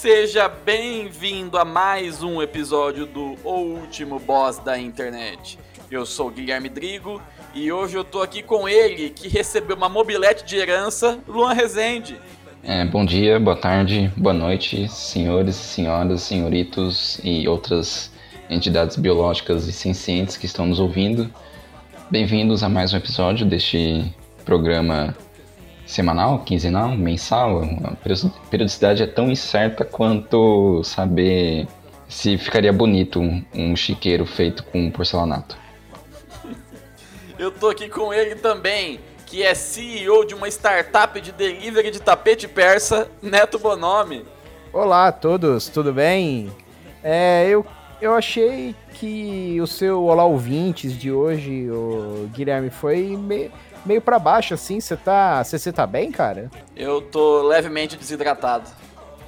Seja bem-vindo a mais um episódio do O Último Boss da Internet. Eu sou o Guilherme Drigo e hoje eu tô aqui com ele, que recebeu uma mobilete de herança, Luan Rezende. É, bom dia, boa tarde, boa noite, senhores, senhoras, senhoritos e outras entidades biológicas e sencientes que estão nos ouvindo. Bem-vindos a mais um episódio deste programa semanal, quinzenal, mensal. A periodi- periodicidade é tão incerta quanto saber se ficaria bonito um, um chiqueiro feito com porcelanato. Eu tô aqui com ele também, que é CEO de uma startup de delivery de tapete persa, Neto Bonomi. Olá a todos, tudo bem? É, eu, eu achei que o seu Olá Ouvintes de hoje, o Guilherme, foi meio, meio para baixo, assim. Você tá, você tá bem, cara? Eu tô levemente desidratado.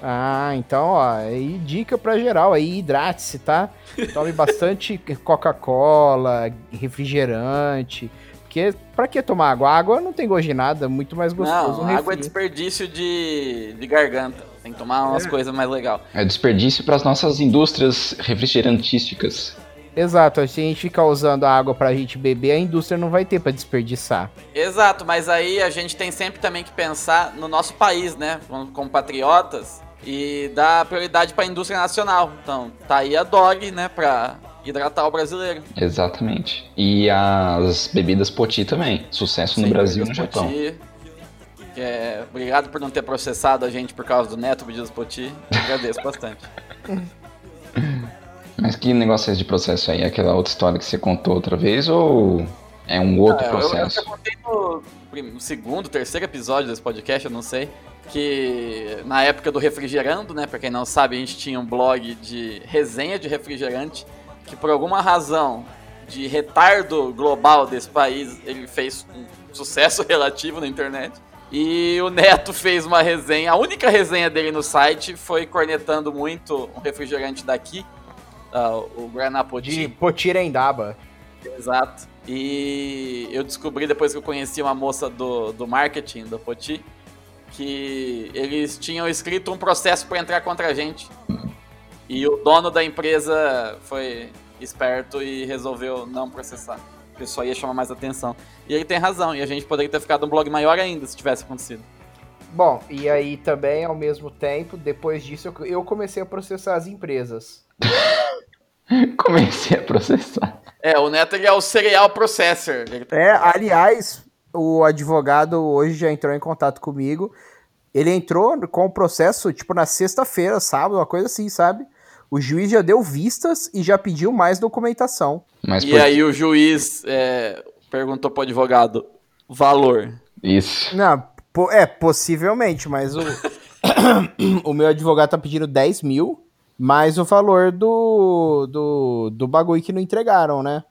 Ah, então, ó, aí dica pra geral aí, hidrate-se, tá? Tome bastante Coca-Cola, refrigerante. Porque pra que tomar água? Água não tem gosto de nada, muito mais gostoso. Não, um água é desperdício de, de garganta. Tem que tomar umas coisas mais legais. É desperdício para as nossas indústrias refrigerantísticas. Exato, se a gente ficar usando a água pra gente beber, a indústria não vai ter pra desperdiçar. Exato, mas aí a gente tem sempre também que pensar no nosso país, né? Como, como patriotas. E dar prioridade pra indústria nacional. Então, tá aí a Dog, né? Pra hidratar o brasileiro. Exatamente. E as bebidas Poti também. Sucesso no Sim, Brasil e no Japão. Poti. É, obrigado por não ter processado a gente por causa do Neto Bebidas Poti. Agradeço bastante. Mas que negócio é esse de processo aí? Aquela outra história que você contou outra vez ou é um outro É, eu- Eu, processo? já contei no, no segundo, terceiro episódio desse podcast, eu não sei. Que na época do refrigerando, né? Pra quem não sabe, a gente tinha um blog de resenha de refrigerante. Que por alguma razão de retardo global desse país, ele fez um sucesso relativo na internet. E o Neto fez uma resenha, a única resenha dele no site foi cornetando muito um refrigerante daqui, ah, o Guaraná Poti. De Potirendaba. Exato. E eu descobri depois que eu conheci uma moça do, do marketing do Poti que eles tinham escrito um processo para entrar contra a gente. E o dono da empresa foi esperto e resolveu não processar. Porque só ia chamar mais atenção. E ele tem razão, e a gente poderia ter ficado um blog maior ainda se tivesse acontecido. Bom, e aí também, ao mesmo tempo, depois disso, eu- eu comecei a processar as empresas. Comecei a processar. É, o Neto ele é o serial processor. Ele- É, aliás, o advogado hoje já entrou em contato comigo. Ele entrou com o processo, tipo, na sexta-feira, sábado, uma coisa assim, sabe? O juiz já deu vistas e já pediu mais documentação. Mas E por aí o juiz é, perguntou pro advogado valor. isso. Não, po- é, possivelmente, mas o, o meu advogado tá pedindo 10 mil, mais o valor do, do, do bagulho que não entregaram, né?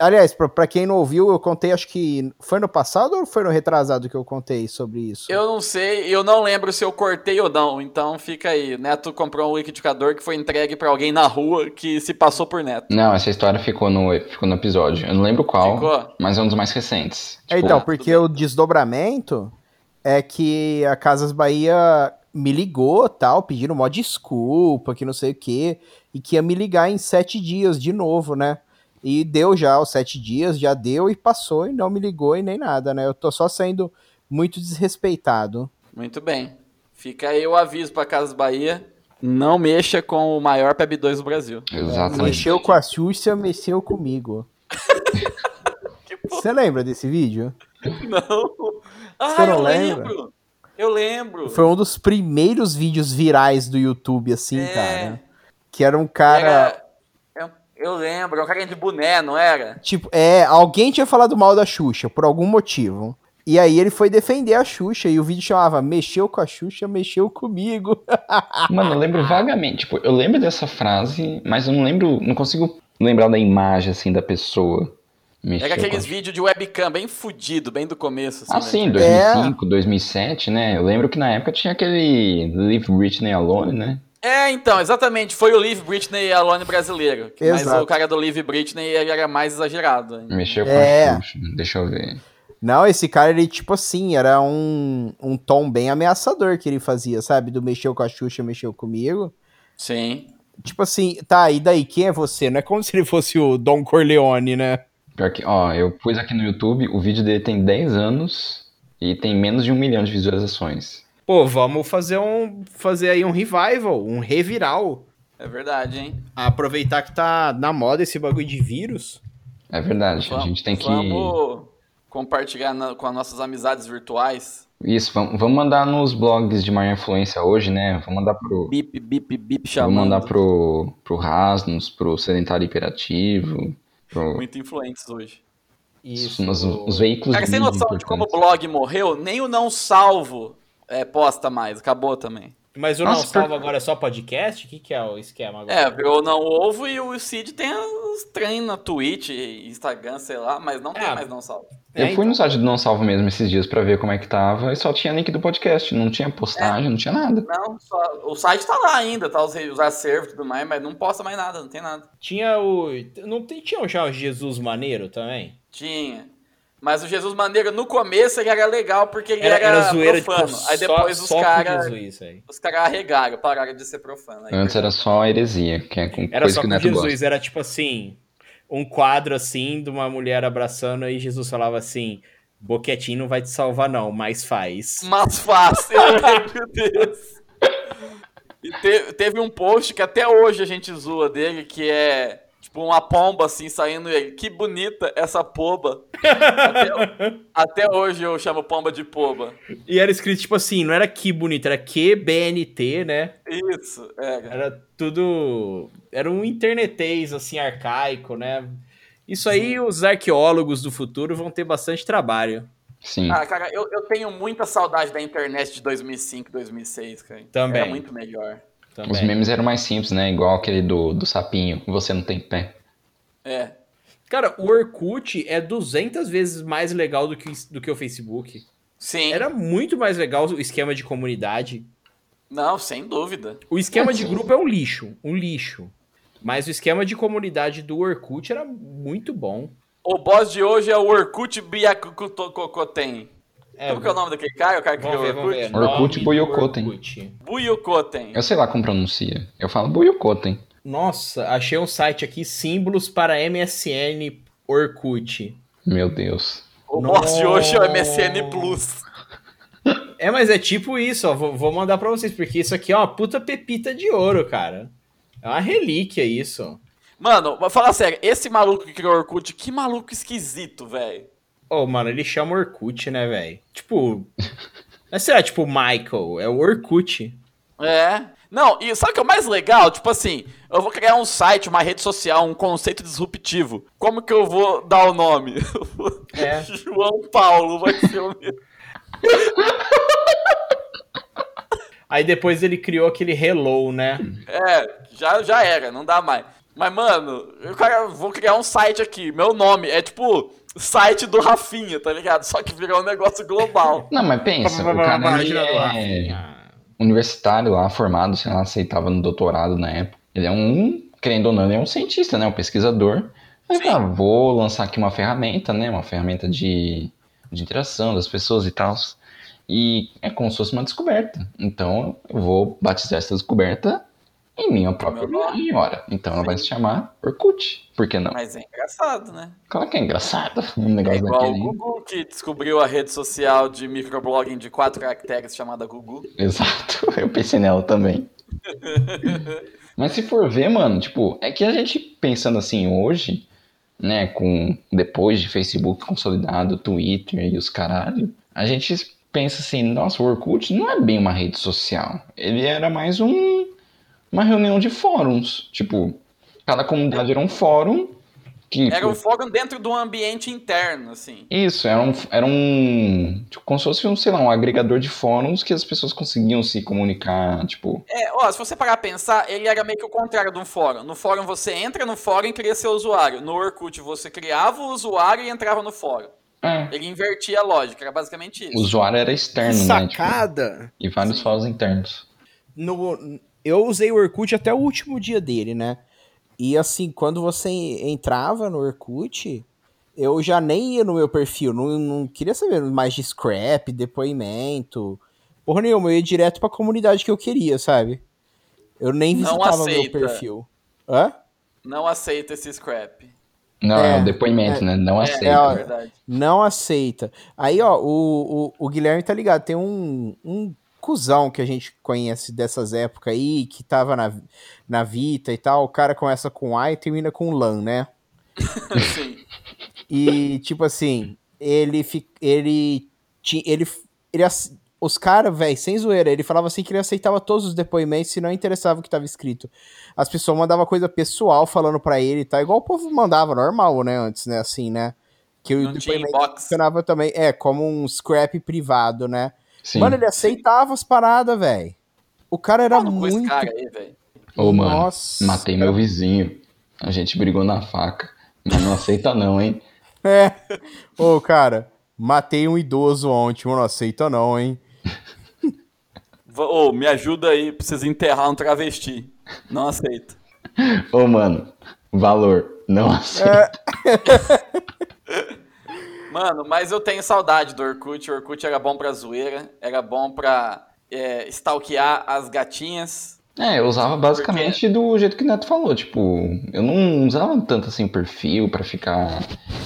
Aliás, pra, pra quem não ouviu, eu contei, acho que foi no passado ou foi no retrasado que eu contei sobre isso? Eu não sei, eu não lembro se eu cortei ou não, então fica aí. Neto comprou um liquidificador que foi entregue pra alguém na rua que se passou por Neto. Não, essa história ficou no, ficou no episódio. Eu não lembro qual, Ficou? mas é um dos mais recentes. É, Tipo, então, tudo porque o desdobramento é que a Casas Bahia me ligou, tal, pedindo uma desculpa, que não sei o quê, e que ia me ligar em sete dias de novo, né? E deu já os sete dias, já deu e passou e não me ligou e nem nada, né? Eu tô só sendo muito desrespeitado. Muito bem. Fica aí o aviso pra Casas Bahia. Não mexa com o maior PEB2 do Brasil. Exatamente. Mexeu com a Xuxa, mexeu comigo. Você lembra desse vídeo? Não. Ah, Você não eu lembra? lembro. Eu lembro. Foi um dos primeiros vídeos virais do YouTube, assim, É. cara. Que era um cara. Era, é Eu lembro, é um carinha de boné, não era? Tipo, é, alguém tinha falado mal da Xuxa, por algum motivo. E aí ele foi defender a Xuxa, e o vídeo chamava Mexeu com a Xuxa, mexeu comigo. Mano, eu lembro vagamente. Tipo, eu lembro dessa frase, mas eu não lembro. Não consigo lembrar da imagem, assim, da pessoa. Mexeu Era com aqueles a- vídeos de webcam bem fudido, bem do começo. Assim, Ah, né? sim, 2005, 2007, né? Eu lembro que na época tinha aquele Leave Britney Alone, né? É, então, exatamente. Foi o Live Britney Alone brasileiro. Mas Exato. o cara do Live Britney ele era mais exagerado. ainda. Mexeu com É. a Xuxa. Deixa eu ver. Não, esse cara, ele, tipo assim, era um, um tom bem ameaçador que ele fazia, sabe? Do mexeu com a Xuxa, mexeu comigo. Sim. Tipo assim, tá, e daí, quem é você? Não é como se ele fosse o Don Corleone, né? Pior que, ó, eu pus aqui no YouTube, o vídeo dele tem 10 anos e tem menos de um milhão de visualizações. Pô, vamos fazer um fazer aí um revival, um reviral. É verdade, hein? Aproveitar que tá na moda esse bagulho de vírus. É verdade, a Vamos- gente tem que. Vamos compartilhar na- com as nossas amizades virtuais. Isso, vamos, vamos mandar nos blogs de maior influência hoje, né? Vamos mandar pro. Bip, bip, bip, Vamos chamando. mandar pro, pro Rasnos, pro Sedentário Hiperativo, pro, Muito influentes hoje. Isso. nos, os veículos Cara, sem mídia noção de como o blog morreu, nem o não salvo é, posta mais. Acabou também. Mas o Nossa, Não Salvo por- agora é só podcast? O que, que é o esquema agora? É, virou não ovo e o Cid tem os trem na Twitch, Instagram, sei lá, mas não tem Ah, mais não salvo. É, Eu fui então. no site do Não Salvo mesmo esses dias pra ver como é que tava e só tinha link do podcast, não tinha postagem, não tinha nada. Não, só, o site tá lá ainda, tá os, os acervos e tudo mais, mas não posta mais nada, não tem nada. Tinha o. Não tem, tinha já o Jesus Maneiro também? Tinha. Mas o Jesus Maneiro, no começo, ele era legal porque ele Era, era, era zoeira, profano. tipo, aí depois só, os caras Jesus aí. os cara arregaram, pararam de ser profano. Aí Antes era só heresia, que é com Era coisa só que o Neto Jesus, gosta. era tipo assim, um quadro assim de uma mulher abraçando aí Jesus falava assim, boquetinho não vai te salvar não, mas faz. Mas fácil, eu lembro desse. E te- teve um post que até hoje a gente zoa dele, que é tipo uma pomba assim saindo e ele. Que bonita essa poba. até, até hoje eu chamo pomba de poba. E era escrito tipo assim, não era que bonito, era que BNT, né? Isso, é. Era tudo. Era um internetês, assim, arcaico, né? Isso aí os arqueólogos do futuro vão ter bastante trabalho. Sim. Ah, cara, eu, eu tenho muita saudade da internet de 2005, 2006, cara. Também. Era muito melhor. Também. Os memes eram mais simples, né? Igual aquele do, do sapinho, você não tem pé. É. Cara, o Orkut é 200 vezes mais legal do que, do que o Facebook. Sim. Era muito mais legal o esquema de comunidade. Não, sem dúvida. O esquema de grupo é um lixo, um lixo. Mas o esquema de comunidade do Orkut era muito bom. O boss de hoje é o Orkut Biakukoten. É, Como que é o nome daquele cara? O cara que criou ver. Orkut? Orkut. Orkut. Buyokoten. Eu sei lá como pronuncia. Eu falo Buyokoten. Nossa, achei um site aqui, símbolos para MSN Orkut. Meu Deus. O boss de hoje é o MSN Plus. É, mas é tipo isso, ó. Vou, vou mandar pra vocês, porque isso aqui é uma puta pepita de ouro, cara. É uma relíquia isso. Mano, vou falar sério, esse maluco que criou o Orkut, que maluco esquisito, velho. Ô, mano, ele chama Orkut, né, velho? Tipo. Não é, sei lá, tipo Michael, é o Orkut. É. Não, e sabe o que é o mais legal? Tipo assim, eu vou criar um site, uma rede social, um conceito disruptivo. Como que eu vou dar o nome? É. João Paulo vai ser o meu. Aí depois ele criou aquele Hello, né? É, já, já era, não dá mais. Mas, mano, eu cara, vou criar um site aqui. Meu nome é tipo site do Rafinha, tá ligado? Só que virou um negócio global. Não, mas pensa, o cara ele é universitário lá, formado, sei lá, se ele tava no doutorado na época. Ele é um, querendo ou não, ele é um cientista, né? Um pesquisador. Fala, ah, vou lançar aqui uma ferramenta, né? Uma ferramenta de, de interação das pessoas e tal. E é como se fosse uma descoberta. Então eu vou batizar essa descoberta em minha própria Meu nome. homenagem, ora. Então ela vai se chamar Orkut. Por que não? Mas é engraçado, né? Claro que é engraçado um É negócio igual o. Google que descobriu a rede social de microblogging de quatro caracteres chamada Google. Exato, eu pensei nela também. Mas se for ver, mano, tipo, é que a gente pensando assim hoje, né, com depois de Facebook consolidado, Twitter e os caralho, a gente pensa assim, nossa, o Orkut não é bem uma rede social. Ele era mais um uma reunião de fóruns, tipo, cada comunidade era um fórum que Era um fórum dentro do ambiente interno, assim. Isso, era um, era um. Tipo, como se fosse um, sei lá, um agregador de fóruns que as pessoas conseguiam se comunicar, tipo. É, ó, se você parar pra pensar, ele era meio que o contrário de um fórum. No fórum você entra no fórum e cria seu usuário. No Orkut você criava o usuário e entrava no fórum. É. Ele invertia a lógica, era basicamente O isso. usuário era Que externo, né? Tipo, sacada! e vários Sim. fóruns internos. No, eu usei o Orkut até o último dia dele, né? E assim, quando você entrava no Orkut, eu já nem ia no meu perfil, não, não queria saber mais de scrap, depoimento, porra nenhuma, eu ia direto pra comunidade que eu queria, sabe? Eu nem visitava meu perfil. Hã? Não aceita esse scrap. Não, É, é, o depoimento, né? Não É, aceita. é, ó, verdade. Não aceita. Aí, ó, o, o, o Guilherme tá ligado, tem um, um cuzão que a gente conhece dessas épocas aí, que tava na, na Vita e tal, o cara começa com A e termina com LAN, né? Sim. E, tipo assim, ele, ele, ele, ele, os caras, velho, sem zoeira, ele falava assim que ele aceitava todos os depoimentos se não interessava o que tava escrito. As pessoas mandavam coisa pessoal falando pra ele e tal, igual o povo mandava, normal, né, antes, né, assim, né? Que o Não depoimento funcionava também, é, como um scrap privado, né? Sim. Mano, ele aceitava as paradas, velho. O cara era muito... cara aí, velho. Ô, mano, Nossa. matei meu vizinho. A gente brigou na faca. Mas não aceita não, hein? É. Ô, cara, matei um idoso ontem, não aceita não, hein? Ô, me ajuda aí, precisa enterrar um travesti. Não aceito. Ô, mano, valor. Não aceita. Mano, mas eu tenho saudade do Orkut. O Orkut era bom pra zoeira, era bom pra é, stalkear as gatinhas. É, eu usava basicamente do jeito que o Neto falou. Tipo, eu não usava tanto assim perfil pra ficar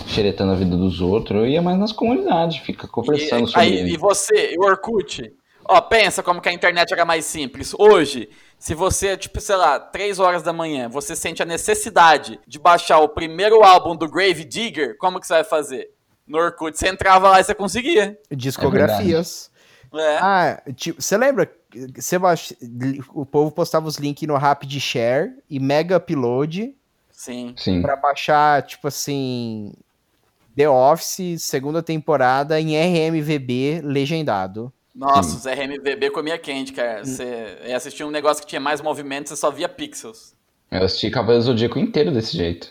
xeretando a vida dos outros. Eu ia mais nas comunidades, fica conversando E, sobre aí, e você, e o Orkut? Ó, pensa como que a internet era mais simples. Hoje, se você, tipo, sei lá, 3 horas da manhã, você sente a necessidade de baixar o primeiro álbum do Grave Digger, como que você vai fazer? No Orkut, você entrava lá e você conseguia. Discografias. É. ah, tipo, você lembra? Você baixa- o povo postava os links no Rapid Share e Mega Upload Sim. Sim. pra baixar, tipo assim, The Office, segunda temporada em RMVB legendado. Nossa, os RMVB comia quente, cara. Você ia assistir um negócio que tinha mais movimento, você só via pixels. Eu assisti Cavaleiro do Zodíaco inteiro desse jeito.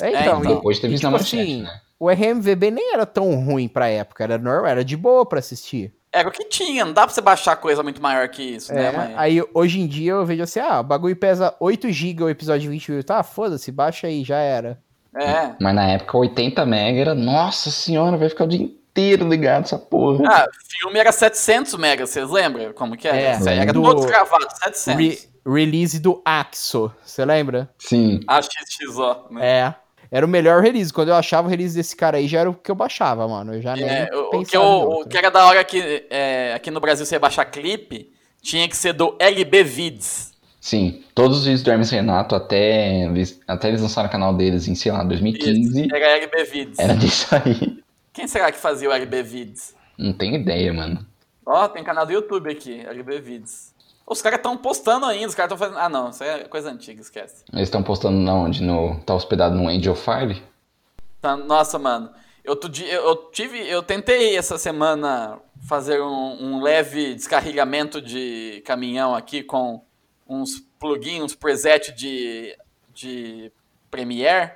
É, É, então, então. e- Depois teve e, tipo manchete, assim, né? O RMVB nem era tão ruim pra época, era normal, era de boa pra assistir. Era o que tinha, não dá pra você baixar coisa muito maior que isso, É, né? Mas... Aí hoje em dia eu vejo assim, ah, o bagulho pesa 8 GB o episódio de 20 minutos. Ah, foda-se, baixa aí, já era. É. Mas na época 80 mega era, nossa senhora, vai ficar o dia inteiro ligado essa porra. Ah, filme era 700 megas, vocês lembram como que era? É, Isso aí era do- todo gravado, 700. Re- release do Axo, você lembra? Sim. AXXO, né? É. Era o melhor release. Quando eu achava o release desse cara aí, já era o que eu baixava, mano. Eu já nem É, o, que eu- o que era da hora que é, aqui no Brasil você ia baixar clipe, tinha que ser do LB Vids. Sim. Todos os vídeos do Hermes Renato, até, eles- até eles lançaram o canal deles em, sei lá, 2015, Isso, era LB Vids. era disso aí. Quem será que fazia o LB Vids? Não tenho ideia, mano. Ó, tem canal do YouTube aqui, LB Vids. Os caras estão postando ainda, os caras estão fazendo. Ah, não, isso é coisa antiga, esquece. Eles estão postando na onde? No, tá hospedado no Angel File? Tá, nossa, mano. Eu, eu, eu tive. Eu tentei essa semana fazer um, um leve descarregamento de caminhão aqui com uns plugins, uns presets de, de Premiere.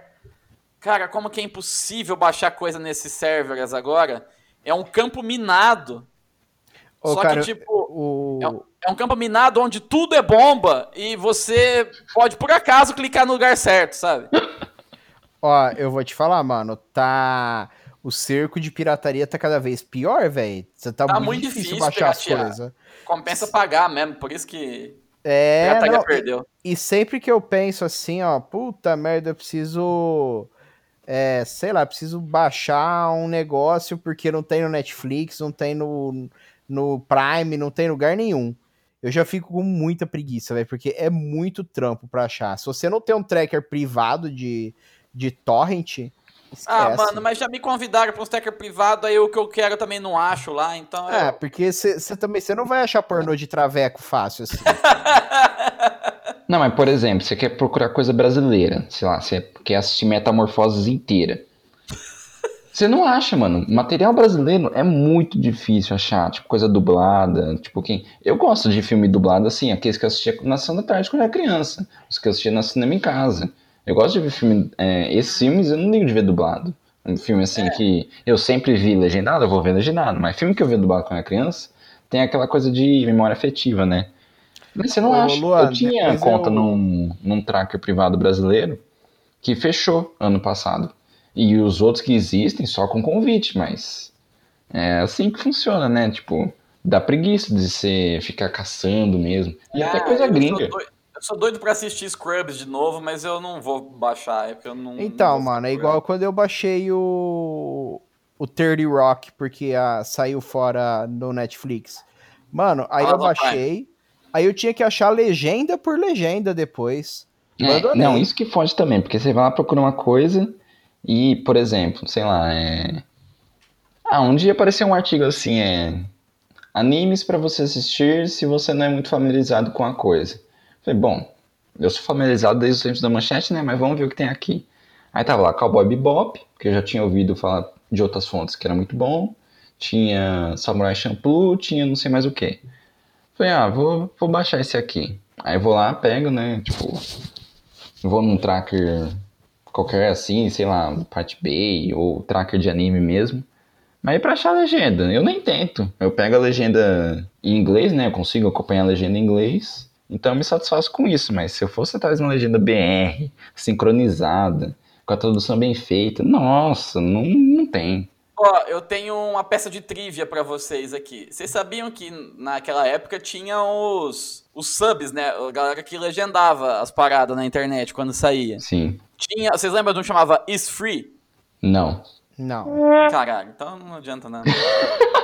Cara, como que é impossível baixar coisa nesses servers agora? É um campo minado. Ô, Só cara, que, tipo, O... é um, é um campo minado onde tudo é bomba e você pode, por acaso, clicar no lugar certo, sabe? Ó, eu vou te falar, mano, tá... O cerco de pirataria tá cada vez pior, velho. Tá, Tá muito, difícil, difícil baixar as piratear. coisas. Compensa pagar mesmo, por isso que É, pirataria não, perdeu. E sempre que eu penso assim, ó, puta merda, eu preciso. É, sei lá, preciso baixar um negócio porque não tem no Netflix, não tem no, no Prime, não tem lugar nenhum. Eu já fico com muita preguiça, velho, porque é muito trampo pra achar. Se você não tem um tracker privado de, de torrent, esquece. Ah, mano, mas já me convidaram pra um stacker privado, aí o que eu quero eu também não acho lá, então. É, eu- porque você também você não vai achar pornô de traveco fácil assim. Não, mas por exemplo, você quer procurar coisa brasileira, sei lá, você quer assistir Metamorfoses inteira. Você não acha, mano. Material brasileiro é muito difícil achar, tipo, coisa dublada, tipo, quem... Eu gosto de filme dublado, assim, aqueles que eu assistia na sessão da tarde quando era criança, os que eu assistia no cinema em casa. Eu gosto de ver filme, é, esses filmes eu não ligo de ver dublado. Um filme, assim, que eu sempre vi legendado, eu vou ver legendado, mas filme que eu vi dublado quando era criança, tem aquela coisa de memória afetiva, né? Mas você não Ô, acha? Luan, eu tinha conta eu- num, num tracker privado brasileiro que fechou ano passado. E os outros que existem só com convite, mas é assim que funciona, né? Tipo, dá preguiça de você ficar caçando mesmo. E até Ah, coisa eu sou gringa. doido- Eu sou doido pra assistir Scrubs de novo, mas eu não vou baixar, é porque eu não. Então, não mano, é igual quando eu baixei o. O 30 Rock, porque ah, saiu fora no Netflix. Mano, aí eu Amazon Prime. baixei. Aí eu tinha que achar legenda por legenda depois. É, não, isso que foge também, porque você vai lá procurar uma coisa e, por exemplo, sei lá, é. Ah, um dia apareceu um artigo assim, é. Animes pra você assistir se você não é muito familiarizado com a coisa. Falei, bom, eu sou familiarizado desde os tempos da manchete, né? Mas vamos ver o que tem aqui. Aí tava lá Cowboy Bebop, que eu já tinha ouvido falar de outras fontes que era muito bom. Tinha Samurai Champloo, tinha não sei mais o que. Falei, ah, vou, vou baixar esse aqui. Aí vou lá, pego, né? Tipo, vou num tracker qualquer assim, sei lá, Part Bay ou tracker de anime mesmo. Mas aí pra achar a legenda, eu nem tento. Eu pego a legenda em inglês, né? Eu consigo acompanhar a legenda em inglês. Então eu me satisfaço com isso. Mas se eu fosse atrás de uma legenda BR, sincronizada, com a tradução bem feita, nossa, não, não tem. Ó, eu tenho uma peça de trivia pra vocês aqui. Vocês sabiam que naquela época tinha os, os subs, né? A galera que legendava as paradas na internet quando saía. Sim. Tinha, vocês lembram de um que chamava Is Free? Não. Não. Caralho, então não adianta nada.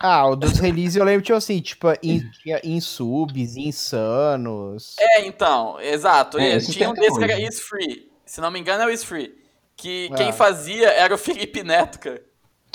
Ah, o dos releases eu lembro, tipo assim, tipo, em, tinha em subs, insanos. É, então, exato. É, esse tinha um tem até desse que era. Is Free. Se não me engano, é o Is Free. Que Ah. quem fazia era o Felipe Neto, cara.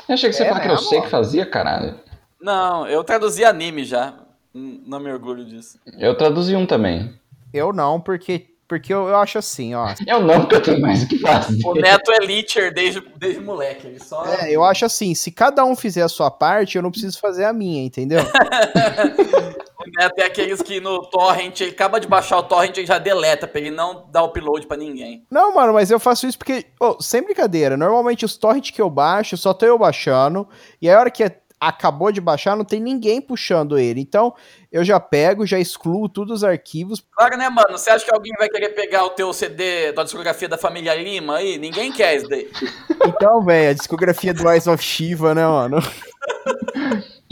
Eu achei que você É falar que eu mesmo? sei que fazia, caralho. Não, eu traduzi anime já. Hum, Não me orgulho disso. Eu traduzi um também. Eu não, porque, porque eu, eu acho assim, ó. Eu não, porque eu tenho mais o que fazer. O Neto é Leecher desde, desde moleque. Ele só. É, eu acho assim, se cada um fizer a sua parte, eu não preciso fazer a minha, entendeu? O Neto é aqueles que no torrent, ele acaba de baixar o torrent e já deleta pra ele não dar upload pra ninguém. Não, mano, mas eu faço isso porque, ô, sem brincadeira, normalmente os torrents que eu baixo, só tô eu baixando, e a hora que é- acabou de baixar, não tem ninguém puxando ele. Então, eu já pego, já excluo todos os arquivos. Claro, né, mano? Você acha que alguém vai querer pegar o teu CD da discografia da família Lima aí? Ninguém quer isso daí. Então, velho, a discografia do Eyes of Shiva, né, mano?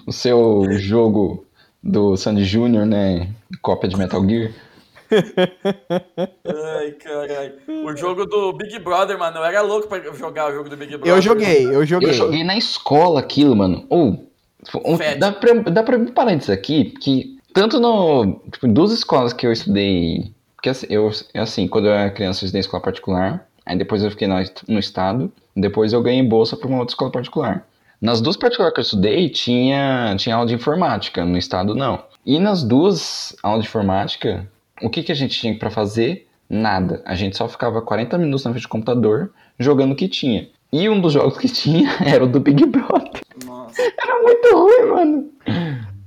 O seu jogo do Sandy Jr., né? Cópia de Metal Gear. Ai, caralho. O jogo do Big Brother, mano, eu era louco pra jogar o jogo do Big Brother. Eu joguei, eu joguei. Eu joguei na escola aquilo, mano. Ou, um- Fede. dá, pra, dá pra me parar disso aqui, que tanto no. Tipo, em duas escolas que eu estudei. Porque assim, eu, assim, quando eu era criança, eu estudei em escola particular. Aí depois eu fiquei no, no estado. Depois eu ganhei bolsa pra uma outra escola particular. Nas duas particulares que eu estudei, tinha, tinha aula de informática. No estado, não. E nas duas aulas de informática, o que, que a gente tinha pra fazer? Nada. A gente só ficava 40 minutos na frente do computador jogando o que tinha. E um dos jogos que tinha era o do Big Brother. Nossa. Era muito ruim, mano.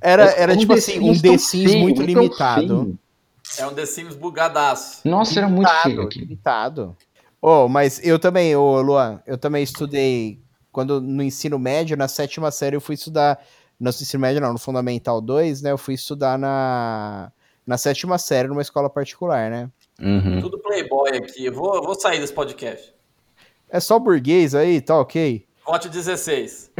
Era, era um tipo assim, um The Sims feio, muito limitado. É um The Sims bugadaço. Nossa, era muito feio Limitado, aquilo. limitado. Oh, mas eu também, ô Luan, eu também estudei quando no ensino médio, na sétima série, eu fui estudar. No ensino médio, não, no Fundamental 2, né? Eu fui estudar na, na sétima série numa escola particular, né? Uhum. Tudo playboy aqui. Eu vou, vou sair desse podcast. É só burguês aí, tá ok? Conte 16.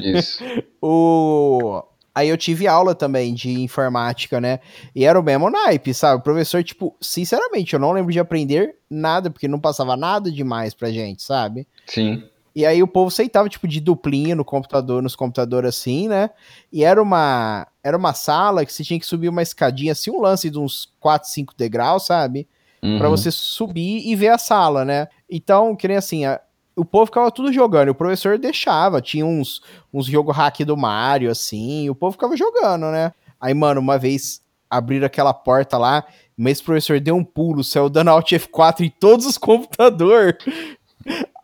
Isso. O... Aí eu tive aula também de informática, né? E era o mesmo naipe, sabe? O professor, tipo, sinceramente, eu não lembro de aprender nada, porque não passava nada demais pra gente, sabe? Sim. E aí o povo aceitava, tipo, de duplinha no computador, nos computadores assim, né? E era uma, era uma sala que você tinha que subir uma escadinha, assim, um lance de uns 4, 5 degraus, sabe? Uhum. Pra você subir e ver a sala, né? Então, que nem assim, a- o povo ficava tudo jogando, e o professor deixava, tinha uns, uns jogo hack do Mario, assim, e o povo ficava jogando, né? Aí, mano, uma vez abriram aquela porta lá, Mas esse professor deu um pulo, saiu dando Alt F4 em todos os computadores.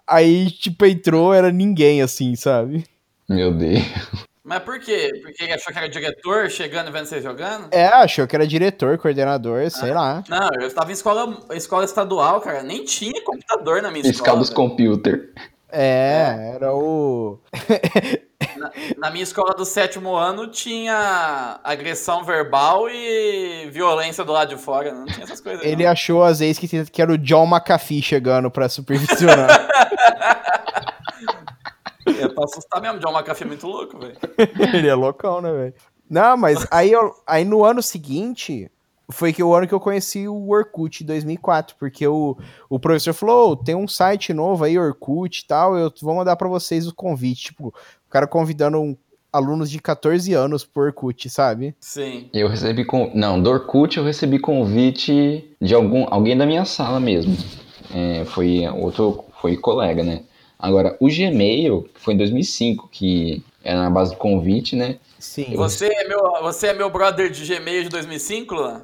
Aí, tipo, entrou, era ninguém, assim, sabe? Meu Deus. Mas por quê? Porque ele achou que era diretor chegando e vendo você jogando? É, achou que era diretor, coordenador, sei lá. Não, eu estava em escola, escola estadual, cara. Nem tinha computador na minha escola. Escala dos computer. É, era o. Na, na minha escola do sétimo ano tinha agressão verbal e violência do lado de fora. Não tinha essas coisas. Ele não. achou às vezes que, que era o John McAfee chegando pra supervisionar. É pra assustar mesmo. John McAfee é muito louco, velho. Ele é loucão, né, velho? Não, mas aí, eu- aí no ano seguinte foi que o ano que eu conheci o Orkut, 2004, porque o, o professor falou, "Ô, tem um site novo aí, Orkut e tal, eu vou mandar pra vocês o convite. Tipo, o cara convidando um- alunos de 14 anos pro Orkut, sabe? Sim. Eu recebi com. Não, do Orkut eu recebi convite de algum alguém da minha sala mesmo. É, foi outro. Foi colega, né? Agora, o Gmail, que foi em 2005, que era na base do convite, né? Sim. Você é meu, você é meu brother de Gmail de 2005, Luan?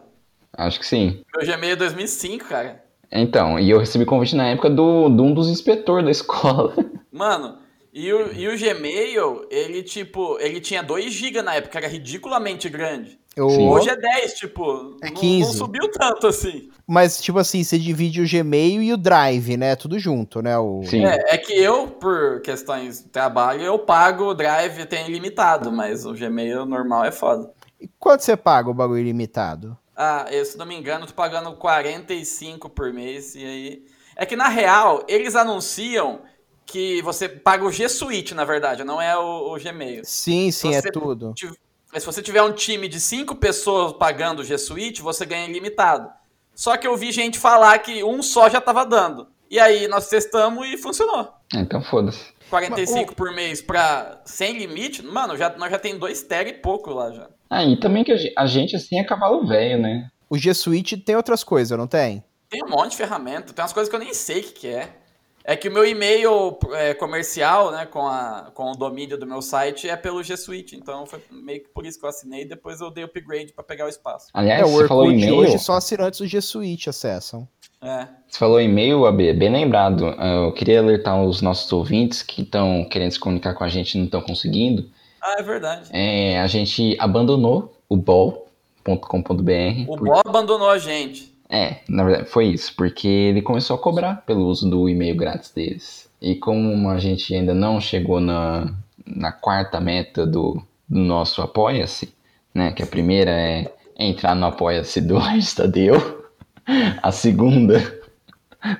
Acho que sim. Meu Gmail é 2005, cara. Então, e eu recebi convite na época do, de um dos inspetores da escola. Mano, e o, e o Gmail, ele, tipo, ele tinha 2 GB na época, era ridiculamente grande. Eu-. Hoje é 10, tipo, É não- 15. Não, subiu tanto assim. Mas, tipo assim, você divide o Gmail e o Drive, né? Tudo junto, né? O... Sim. É, é que eu, por questões de trabalho, eu pago o Drive tem ilimitado, mas o Gmail normal é foda. E quanto você paga o bagulho ilimitado? Ah, eu, se não me engano, tô pagando 45 por mês e aí... É que, na real, eles anunciam que você paga o G Suite, na verdade, não é o, o Gmail. Sim, sim, é Você- tudo. Tiv- Mas se você tiver um time de cinco pessoas pagando o G Suite, você ganha ilimitado. Só que eu vi gente falar que um só já tava dando. E aí nós testamos e funcionou. Então foda-se. 45 por mês pra sem limite, mano, já, nós já tem dois tera e pouco lá já. Ah, e também que a gente, assim, é cavalo velho, né? O G Suite tem outras coisas, não tem? Tem um monte de ferramenta, tem umas coisas que eu nem sei o que, que é. É que o meu e-mail é, comercial, né, com, a, com o domínio do meu site é pelo G Suite. Então foi meio que por isso que eu assinei. Depois eu dei upgrade pra pegar o espaço. Aliás, é, o você falou e-mail. hoje só assinantes do G Suite acessam. É. Você falou e-mail, AB, bem lembrado. Ah, Eu queria alertar os nossos ouvintes que estão querendo se comunicar com a gente e não estão conseguindo. Ah, é verdade. É, a gente abandonou o bol.com.br. O por- Bob abandonou a gente. É, na verdade foi isso, porque ele começou a cobrar pelo uso do e-mail grátis deles. E como a gente ainda não chegou na, na quarta meta do, do nosso Apoia-se, né? Que a primeira é entrar no Apoia-se do Tadeu. A segunda.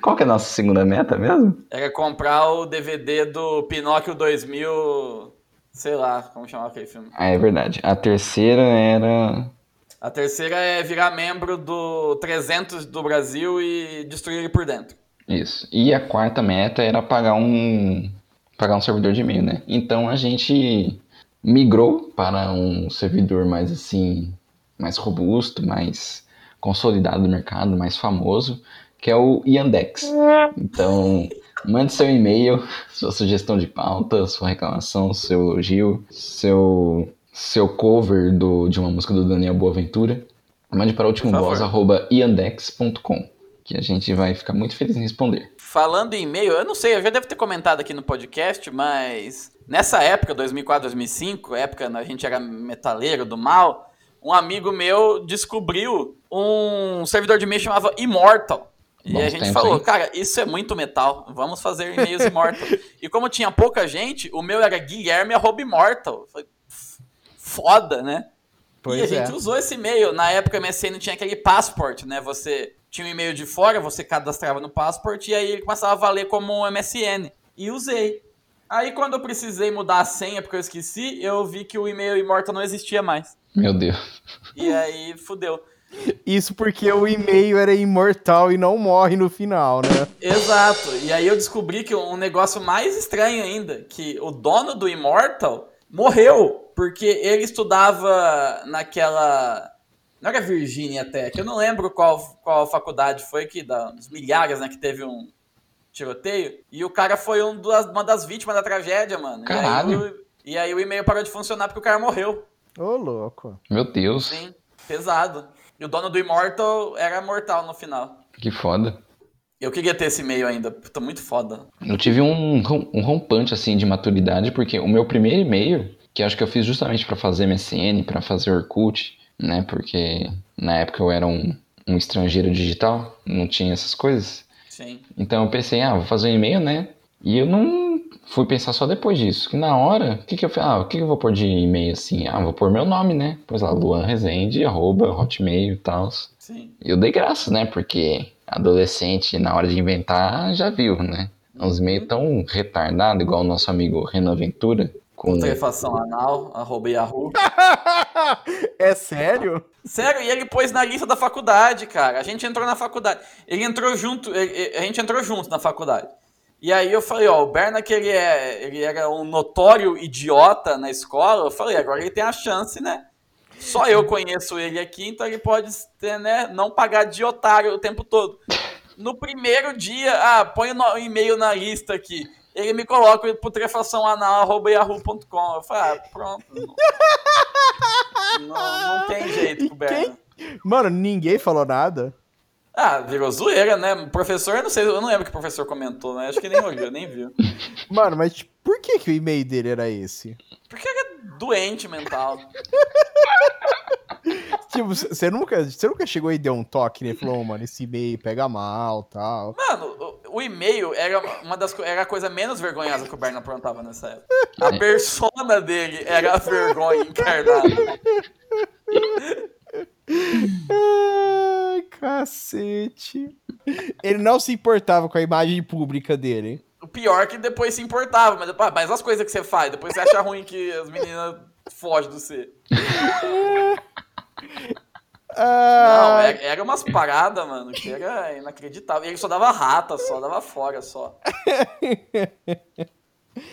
Qual que é a nossa segunda meta mesmo? Era comprar o DVD do Pinóquio 2000. Sei lá, como chamava aquele filme. Ah, é verdade. A terceira era. A terceira é virar membro do 300 do Brasil e destruir ele por dentro. Isso. E a quarta meta era pagar um pagar um servidor de e-mail, né? Então a gente migrou para um servidor mais assim, mais robusto, mais consolidado no mercado, mais famoso, que é o Yandex. Então, mande seu e-mail, sua sugestão de pauta, sua reclamação, seu elogio, seu seu cover do, de uma música do Daniel Boaventura. Mande para ultimovoz@yandex.com, que a gente vai ficar muito feliz em responder. Falando em e-mail, eu não sei, eu já devo ter comentado aqui no podcast, mas nessa época, 2004, 2005, época a gente era metaleiro do mal, um amigo meu descobriu um servidor de e-mail chamava Immortal. E Bons a gente falou, cara, isso é muito metal, vamos fazer e-mails Immortal. e como tinha pouca gente, o meu era Guilherme Immortal. Eu Falei, "F- foda, né? Pois e a gente é. usou esse e-mail. Na época, o MSN tinha aquele passport, né? Você tinha um e-mail de fora, você cadastrava no passport e aí ele começava a valer como um MSN. E usei. Aí, quando eu precisei mudar a senha porque eu esqueci, eu vi que o e-mail Immortal não existia mais. Meu Deus. E aí, fudeu. Isso porque o e-mail era imortal e não morre no final, né? Exato. E aí eu descobri que um negócio mais estranho ainda, que o dono do Immortal morreu, porque ele estudava naquela. Não era Virgínia até, que eu não lembro qual, qual faculdade foi que, da- dos milhares, né, que teve um tiroteio. E o cara foi um das- uma das vítimas da tragédia, mano. E aí, Caralho. o, e aí o e-mail parou de funcionar porque o cara morreu. Ô, louco. Meu Deus. Sim. Pesado. E o dono do Immortal era mortal no final. Que foda. Eu queria ter esse e-mail ainda. Puta, muito foda. Eu tive um, um rompante assim de maturidade, porque o meu primeiro e-mail, que acho que eu fiz justamente pra fazer MSN, pra fazer Orkut, né? Porque na época eu era um, um estrangeiro digital, não tinha essas coisas. Sim. Então eu pensei, ah, vou fazer um e-mail, né? E eu não fui pensar só depois disso. Que na hora, o que que eu falei? Ah, o que que eu vou pôr de e-mail assim? Ah, vou pôr meu nome, né? Pois lá, Luan Rezende, arroba, hotmail e tal. Sim. E eu dei graça, né? Porque adolescente, na hora de inventar, já viu, né? Uns e-mails tão retardados, igual o nosso amigo Renan Ventura. Com... Putrefação anal, arroba Yahoo. é sério? Sério, e ele pôs na lista da faculdade, cara. A gente entrou na faculdade. Ele entrou junto, ele- a gente entrou junto na faculdade. E aí eu falei, ó, o Berna que ele é, ele era um notório idiota na escola, eu falei, agora ele tem a chance, né? Só eu conheço ele aqui, então ele pode ter, né, não pagar de otário o tempo todo. No primeiro dia, ah, põe o e-mail na lista aqui. Ele me coloca putrefaçãoanal.yahoo.com. Eu falei, ah, pronto. Não, não, não tem jeito com o Berna. Mano, ninguém falou nada. Ah, virou zoeira, né? O professor, eu não sei, eu não lembro o que o professor comentou, né? Acho que nem olhou, nem viu. Mano, mas por que, que o e-mail dele era esse? Porque ele é doente mental. Tipo, você nunca, você nunca chegou e deu um toque, né? Falou, "Ô, mano, esse e-mail pega mal tal. Mano, o, o e-mail era uma das era a coisa menos vergonhosa que o Berna aprontava nessa época. A persona dele era a vergonha encarnada. Ai, cacete. Ele não se importava com a imagem pública dele. O pior é que depois se importava, mas, ah, mas as coisas que você faz, depois você acha ruim que as meninas fogem do você. Não, Ah, era, era umas paradas, mano, que era inacreditável. E ele só dava rata, só dava fora, só.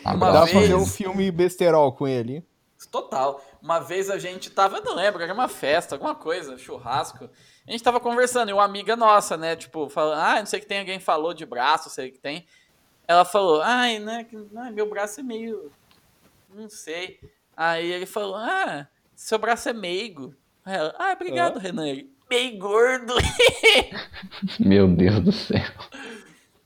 Abraço, dá pra vez- fazer amigo. um filme besterol com ele. Total. Uma vez a gente tava, eu não lembro, era uma festa, alguma coisa, churrasco. A gente tava conversando e uma amiga nossa, né, tipo, falando, ah, não sei o que tem, alguém falou de braço, sei o que tem. Ela falou, ai, né, meu braço é meio, não sei. Aí ele falou, ah, seu braço é meigo. Aí ela, ah, obrigado, Renan. Ele, meio gordo. Meu Deus do céu.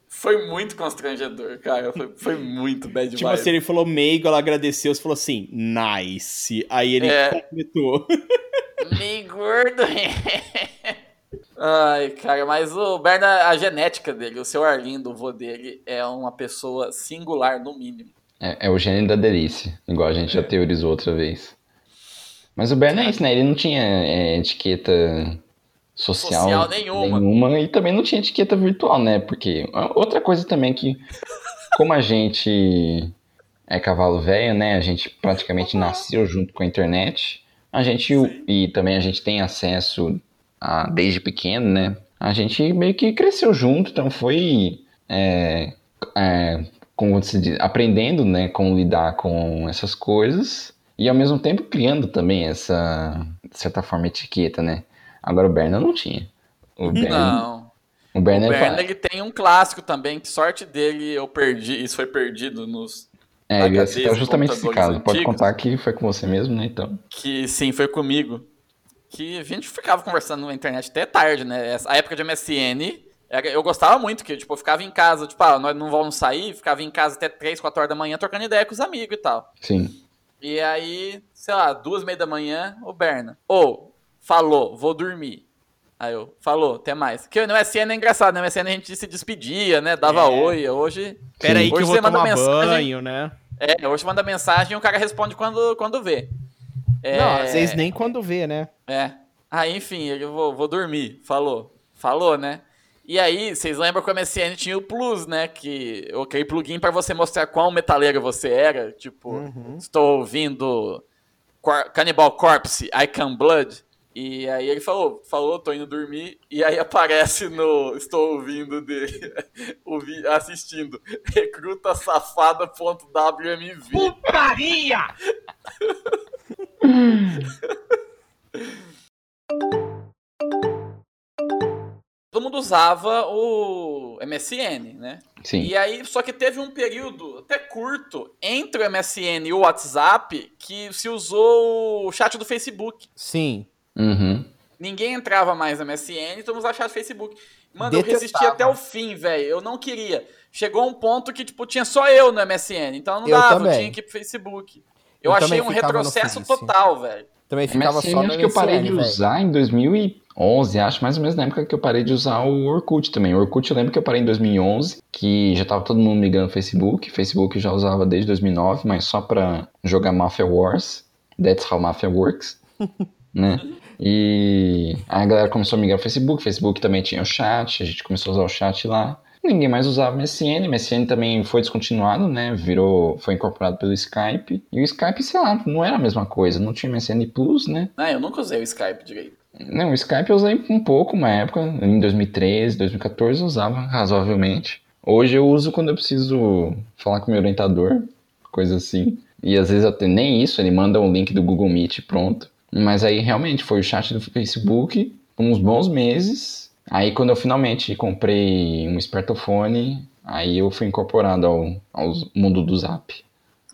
Foi muito constrangedor, cara, foi, foi muito bad Tipo vibe. assim, ele falou meigo, ela agradeceu, você falou assim, nice. Aí ele É. completou. Meio gordo. Ai, cara, mas o Berna, a genética dele, o seu Arlindo, o vô dele, é uma pessoa singular, no mínimo. É, é o gênio da delícia, igual a gente já teorizou outra vez. Mas o Berna é isso, né? Ele não tinha é, etiqueta social, Social nenhuma. nenhuma e também não tinha etiqueta virtual, né? Porque outra coisa também que, como a gente é cavalo velho, né? A gente praticamente nasceu junto com a internet. A gente e também a gente tem acesso a, desde pequeno, né? A gente meio que cresceu junto, então foi é, é, como se diz, aprendendo, né, como lidar com essas coisas e ao mesmo tempo criando também essa, de certa forma, etiqueta, né? Agora o Berna não tinha. O Berna, Não. o O Berna, Berna, ele tem um clássico também, que sorte dele eu perdi, isso foi perdido nos... é, HDs, citar justamente esse caso. Pode antigos. contar que foi com você mesmo, né? Então. Que sim, foi comigo. Que a gente ficava conversando na internet até tarde, né? A época de MSN, eu gostava muito, que tipo, eu ficava em casa, tipo, ah, nós não vamos sair, ficava em casa até 3, 4 horas da manhã trocando ideia com os amigos e tal. Sim. E aí, sei lá, duas e meia da manhã, o Berna. Ô, falou, vou dormir. Aí eu, falou, até mais. Que no MSN é engraçado, né? No MSN a gente se despedia, né? Dava É. oi. Hoje. Pera aí que Hoje eu vou você manda tomar mensagem. banho, né? É, hoje manda mensagem e o cara responde quando, quando vê. É, Não, às vezes nem quando vê, né? É. Aí, enfim, eu vou, vou dormir. Falou. Falou, né? E aí, vocês lembram que o MSN tinha o Plus, né? Que aquele plugin pra você mostrar quão metaleiro você era. Tipo, estou ouvindo Cor- Cannibal Corpse, I Can Blood. E aí ele falou, falou, tô indo dormir. E aí aparece no. Estou ouvindo dele. ouvi, assistindo. Recruta safada.wmv. Todo mundo usava o MSN, né? Sim. E aí, só que teve um período até curto entre o MSN e o WhatsApp que se usou o chat do Facebook. Sim. Uhum. ninguém entrava mais no MSN e todo mundo achava Facebook. Mano, eu Detestava. resisti até o fim, velho. Eu não queria. Chegou um ponto que, tipo, tinha só eu no MSN. Então não Eu dava, eu tinha que ir pro Facebook. Eu, Eu achei um retrocesso total, velho. Também ficava MSN só no acho que eu parei MSN, de velho. usar em 2011, acho, mais ou menos na época que eu parei de usar o Orkut também. O Orkut eu lembro que eu parei em 2011, que já tava todo mundo migrando no Facebook. Facebook eu já usava desde 2009, mas só pra jogar Mafia Wars. That's how Mafia works, né? E aí a galera começou a migrar pro Facebook. Facebook também tinha o chat, a gente começou a usar o chat lá. Ninguém mais usava MSN, MSN também foi descontinuado, né? Virou, foi incorporado pelo Skype. E o Skype, sei lá, não era a mesma coisa, não tinha MSN Plus, né? Ah, eu nunca usei o Skype direito. Não, o Skype eu usei um pouco uma época, em 2013, 2014 eu usava razoavelmente. Hoje eu uso quando eu preciso falar com o meu orientador, coisa assim. E às vezes até nem isso, ele manda um link do Google Meet e pronto. Mas aí realmente foi o chat do Facebook uns bons meses. Aí quando eu finalmente comprei um smartphone, aí eu fui incorporado ao, ao mundo do Zap.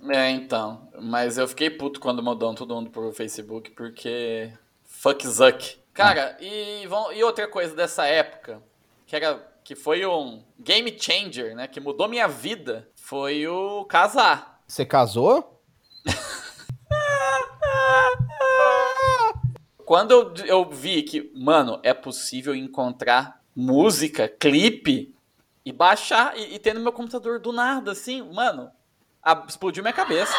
É, então. Mas eu fiquei puto quando mudaram todo mundo pro Facebook, porque. Fuck Zuck. Cara, e, vão, e outra coisa dessa época, que, era, que foi um game changer, né? Que mudou minha vida, foi o casar. Você casou? Quando eu, eu vi que, mano, é possível encontrar música, clipe, e baixar e, e ter no meu computador do nada, assim, mano, a- explodiu minha cabeça.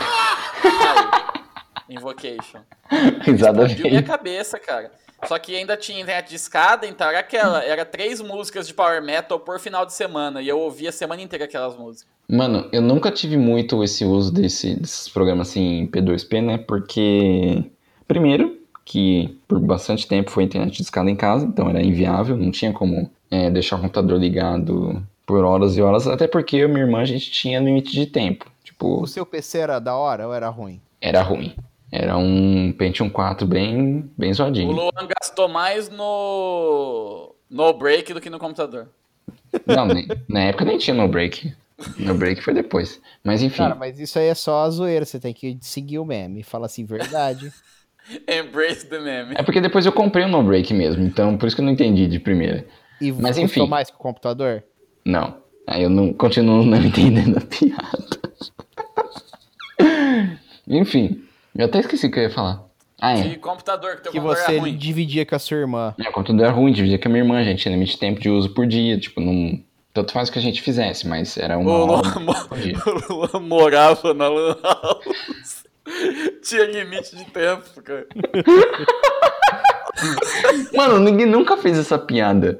Aí, Invocation. Risada Explodiu minha cabeça, cara. Só que ainda tinha internet de escada, então era aquela, era três músicas de power metal por final de semana, e eu ouvia a semana inteira aquelas músicas. Mano, eu nunca tive muito esse uso desse, desses programas assim P2P, né? Porque, primeiro, que por bastante tempo foi internet de escada em casa, então era inviável, não tinha como é, deixar o computador ligado por horas e horas, até porque eu e minha irmã a gente tinha limite de tempo. Tipo, O seu PC era da hora ou era ruim? era ruim. Era um Pentium 4 bem, bem O zoadinho. Luan gastou mais no no break do que no computador. Não, nem- na época nem tinha no break. No break foi depois. Mas enfim. Cara, mas isso aí é só a zoeira. Você tem que seguir o meme. Fala assim, verdade. Embrace the meme. É porque depois eu comprei o no break mesmo, então por isso que eu não entendi de primeira. E Mas enfim. mais que o computador? Não. Aí eu não continuo não entendendo a piada. Enfim, eu até esqueci o que eu ia falar. Ah, é. computador, que teu Que computador você é ruim. dividia com a sua irmã. É, O computador é ruim, dividia com a minha irmã, gente. Tinha limite de tempo de uso por dia. Tipo, não. Tanto faz o que a gente fizesse, mas era uma O hora mo- o Luan morava na Lan House. Tinha limite de tempo, cara. Mano, ninguém nunca fez essa piada.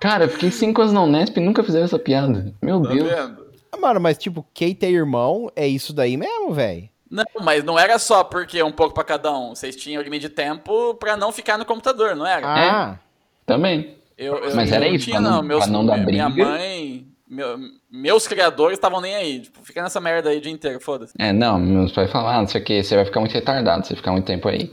Cara, eu fiquei cinco anos na Unesp e nunca fizeram essa piada. Meu Tá Deus. vendo? Ah, Mano, mas tipo, quem tem irmão é isso daí mesmo, velho. Não, mas não era só porque um pouco pra cada um. Vocês tinham limite de tempo pra não ficar no computador, não era? Ah, Também. Eu, eu, Mas eu era não isso, tinha, pra não- não. Meus, pra não dar minha briga. mãe, meu- meus criadores estavam nem aí. Tipo, fica nessa merda aí o dia inteiro, foda-se. É, não, meus pais falaram, ah, não sei o que, você vai ficar muito retardado, você ficar muito tempo aí.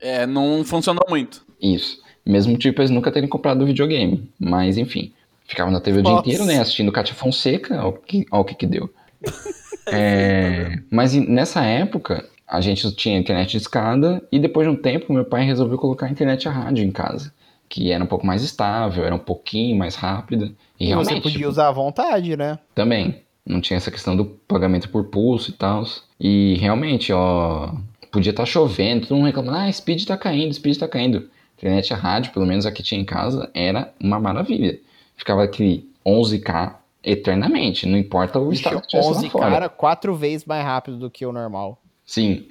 É, não funcionou muito. Isso. Mesmo tipo eles nunca terem comprado o videogame. Mas enfim. Ficava na TV o dia Nossa. inteiro, né? Assistindo Cátia Fonseca, ó, o que, ó o que que deu. É, mas nessa época, a gente tinha internet de escada e depois de um tempo meu pai resolveu colocar a internet a rádio em casa. Que era um pouco mais estável, era um pouquinho mais rápida. E, e realmente, você podia tipo, usar à vontade, né? também. Não tinha essa questão do pagamento por pulso e tal. E realmente, ó, podia estar chovendo, todo mundo reclamando, ah, speed tá caindo, speed tá caindo. Internet a rádio, pelo menos a que tinha em casa, era uma maravilha. Ficava aquele 11K eternamente, não importa o estado que tivesse lá 11 fora. cara, quatro vezes mais rápido do que o normal. Sim,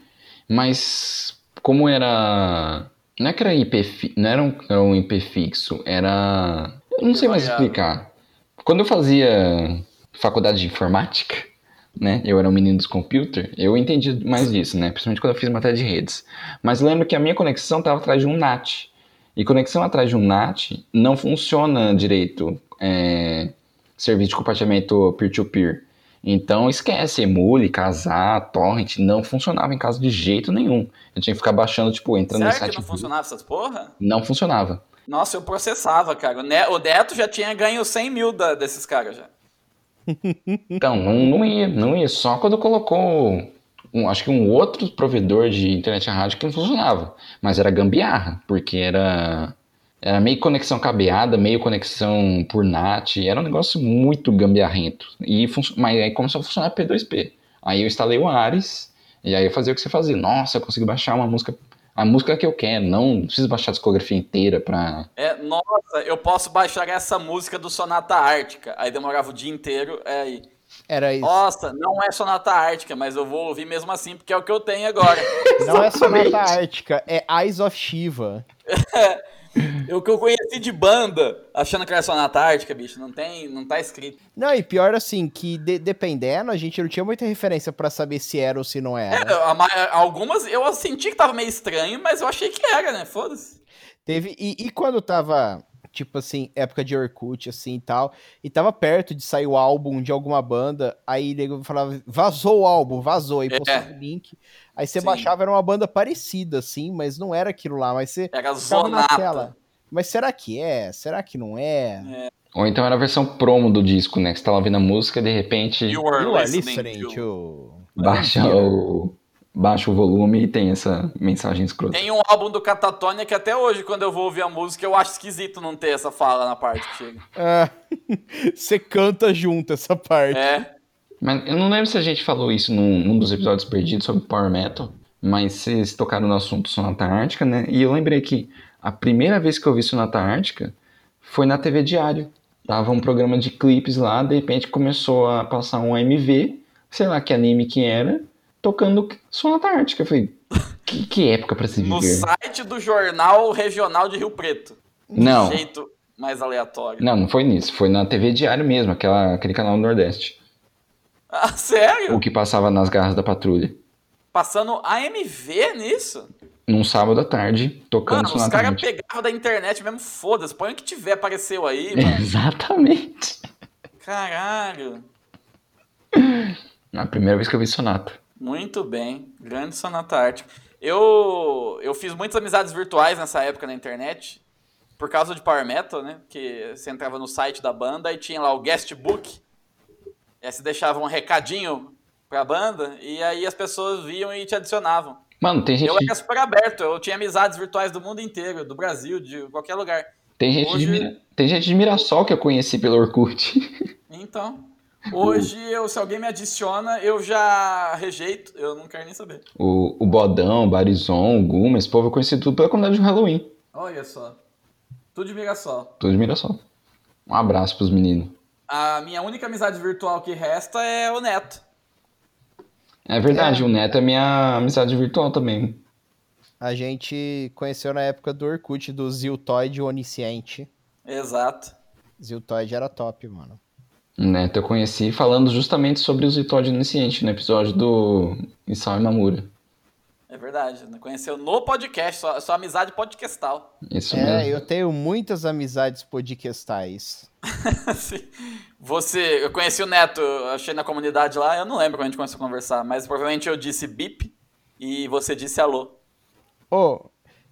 mas como era... Não é que era IP, fi- não era um, era um IP fixo, era... Eu não sei mais explicar. Quando eu fazia faculdade de informática, né, eu era um menino dos computer, eu entendi mais disso, né, principalmente quando eu fiz matéria de redes. Mas lembro que a minha conexão estava atrás de um NAT. E conexão atrás de um NAT não funciona direito, é, serviço de compartilhamento peer-to-peer. Então esquece, emule, casar, torrent, não funcionava em casa de jeito nenhum. Eu tinha que ficar baixando, tipo, entrando no Será site. que não funcionava essas porra? Não funcionava. Nossa, eu processava, cara. O Ne- o Neto já tinha ganho 100 mil da- desses caras já. Então, não, não ia, não ia. Só quando colocou um, acho que um outro provedor de internet rádio que não funcionava, mas era gambiarra, porque era era meio conexão cabeada, meio conexão por NAT, era um negócio muito gambiarrento. E mas aí começou a funcionar P2P. Aí eu instalei o Ares, e aí eu fazia o que você fazia. Nossa, eu consegui baixar uma música a música que eu quero, não preciso baixar a discografia inteira pra. É, nossa, eu posso baixar essa música do Sonata Ártica. Aí demorava o dia inteiro, é aí. Era isso. Nossa, não é Sonata Ártica, mas eu vou ouvir mesmo assim, porque é o que eu tenho agora. não é Sonata Ártica, é Eyes of Shiva. O que eu conheci de banda, achando que era Sonata Ártica, bicho, não tem, não tá escrito. Não, e pior assim, que de, dependendo, a gente não tinha muita referência para saber se era ou se não era. É, a, algumas eu senti que tava meio estranho, mas eu achei que era, né? Foda-se. Teve, e, e quando tava tipo assim, época de Orkut, assim e tal, e tava perto de sair o álbum de alguma banda, aí nego falava, vazou o álbum, vazou, aí postava é. o link, aí você Sim. baixava, era uma banda parecida, assim, mas não era aquilo lá, mas você era zonata. Tela, mas será que é? Será que não é? é? Ou então era a versão promo do disco, né, que você tá ouvindo a música e de repente... You are, you are listening, listening to... to... Baixa o baixa o volume e tem essa mensagem escrota. Tem um álbum do Catatonia que até hoje, quando eu vou ouvir a música, eu acho esquisito não ter essa fala na parte que chega. É, você canta junto essa parte. É. Mas eu não lembro se a gente falou isso num, num dos episódios perdidos sobre Power Metal, mas vocês tocaram no assunto Sonata Ártica, né? E eu lembrei que a primeira vez que eu vi Sonata Ártica foi na TV Diário. Tava um programa de clipes lá, de repente começou a passar um MV, sei lá que anime que era, tocando Sonata Ártica. Eu falei, que, que época pra se viver. No site do Jornal Regional de Rio Preto. Não. De jeito mais aleatório. Não, não foi nisso. Foi na TV Diário mesmo, aquela, aquele canal do Nordeste. Ah, sério? O que passava nas garras da patrulha. Passando AMV nisso? Num sábado à tarde, tocando mano, Sonata Os caras pegavam da internet mesmo, foda-se. Põe o que tiver, apareceu aí, mano. Exatamente. Caralho. A primeira vez que eu vi Sonata. Muito bem, grande Sonata Ártica. Eu, eu fiz muitas amizades virtuais nessa época na internet, por causa de Power Metal, né? Que você entrava no site da banda e tinha lá o guestbook. E aí você deixava um recadinho pra banda, e aí as pessoas viam e te adicionavam. Mano, tem gente. Eu era super aberto, eu tinha amizades virtuais do mundo inteiro, do Brasil, de qualquer lugar. Tem gente, Hoje... de, Mira... tem gente de Mirassol que eu conheci pelo Orkut. Então. Hoje, eu, se alguém me adiciona, eu já rejeito, eu não quero nem saber. O, o Bodão, o Barizon, o Guma, esse povo eu conheci tudo pela comunidade do Halloween. Olha só. Tudo de Mirassol. Tudo de Mirassol. Um abraço pros meninos. A minha única amizade virtual que resta é o Neto. É verdade, é. o Neto é minha amizade virtual também. A gente conheceu na época do Orkut, do Ziltoid Onisciente. Exato. Ziltoid era top, mano. Neto eu conheci falando justamente sobre o Zitoide Iniciante no episódio do Isao Mamura. É verdade, conheceu no podcast, sua, sua amizade podcastal. Isso é, mesmo. eu tenho muitas amizades podcastais. Você, eu conheci o Neto, achei na comunidade lá, eu não lembro quando a gente começou a conversar, mas provavelmente eu disse bip e você disse alô. Ô, oh,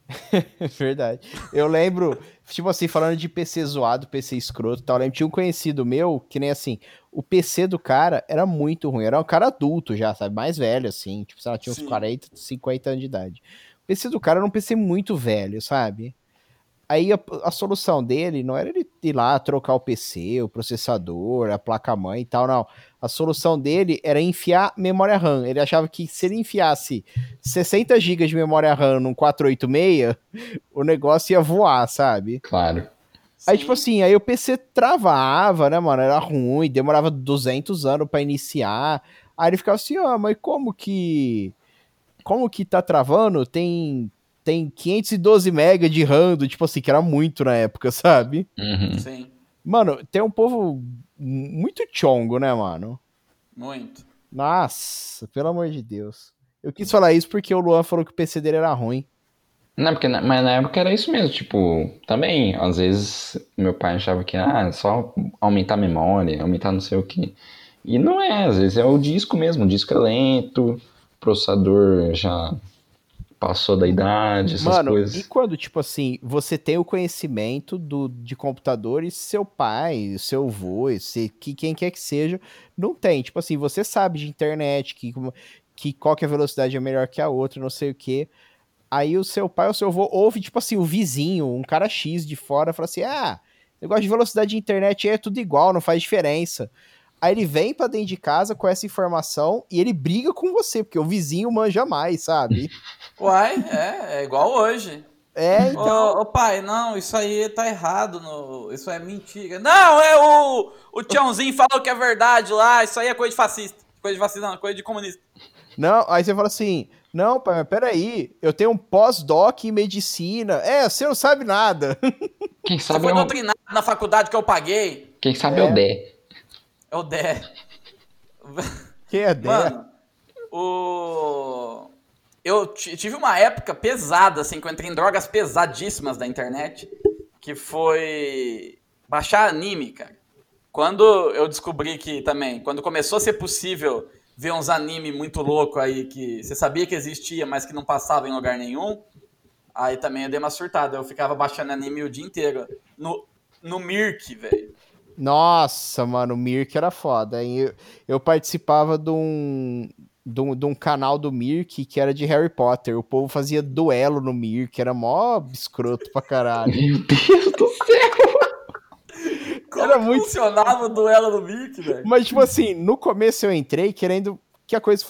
Verdade. Eu lembro, tipo assim, falando de PC zoado, PC escroto e tal, eu lembro, tinha um conhecido meu, que nem assim, o PC do cara era muito ruim, era um cara adulto já, sabe, mais velho assim, tipo, sei lá, tinha uns Sim. 40, 50 anos de idade. O PC do cara era um PC muito velho, sabe? Aí a, a, solução dele não era ele ir lá trocar o PC, o processador, a placa-mãe e tal, não. A solução dele era enfiar memória RAM. Ele achava que se ele enfiasse 60 GB de memória RAM num 486, o negócio ia voar, sabe? Claro. Aí, tipo assim, aí o PC travava, né, mano? Era ruim, demorava 200 anos para iniciar. Aí ele ficava assim, ó, oh, mas como que... Como que tá travando? Tem tem 512 MB de RAM, tipo assim, que era muito na época, sabe? Uhum. Sim. Mano, tem um povo muito chongo, né, mano? Muito. Nossa, pelo amor de Deus. Eu quis falar isso porque o Luan falou que o PC dele era ruim. Não, porque na, mas na época era isso mesmo, tipo, também, às vezes meu pai achava que, ah, é só aumentar a memória, aumentar não sei o que. E não é, às vezes é o disco mesmo, o disco é lento, o processador já passou da idade, essas Mano, coisas. E quando, tipo assim, você tem o conhecimento do, de computadores, seu pai, seu avô, se, que, quem quer que seja, não tem. Tipo assim, você sabe de internet, que, que qual que a velocidade é melhor que a outra, não sei o quê. Aí o seu pai ou seu avô ouve, tipo assim, o vizinho, um cara X de fora, fala assim: ah, negócio de velocidade de internet é tudo igual, não faz diferença. Aí ele vem pra dentro de casa com essa informação e ele briga com você, porque o vizinho manja mais, sabe? Uai, é, é igual hoje. É, então. Ô, ô, pai, não, isso aí tá errado, no, isso é mentira. Não, é o, o Tiãozinho falou que é verdade lá, isso aí é coisa de fascista. Coisa de fascista, não, coisa de comunista. Não, aí você fala assim: não, pai, mas peraí, eu tenho um pós-doc em medicina. É, você não sabe nada. Quem Você sabe foi é o, doutrinado na faculdade que eu paguei. quem sabe é o Dé. É o Dé. Quem é dela? Mano, o... Eu ti- tive uma época pesada, assim, que eu entrei em drogas pesadíssimas da internet, que foi baixar anime, cara. Quando eu descobri que também, quando começou a ser possível ver uns anime muito louco aí, que você sabia que existia, mas que não passava em lugar nenhum, aí também eu dei uma surtada. Eu ficava baixando anime o dia inteiro. No, no Mirk, velho. Nossa, mano, o Mirk era foda. hein? Eu, eu participava de um, de, um, de um canal do Mirk que era de Harry Potter. O povo fazia duelo no Mirk, era mó escroto pra caralho. Meu Deus do céu! Como Era muito- funcionava o duelo do Mirk, velho? Mas, tipo assim, no começo eu entrei querendo que a coisa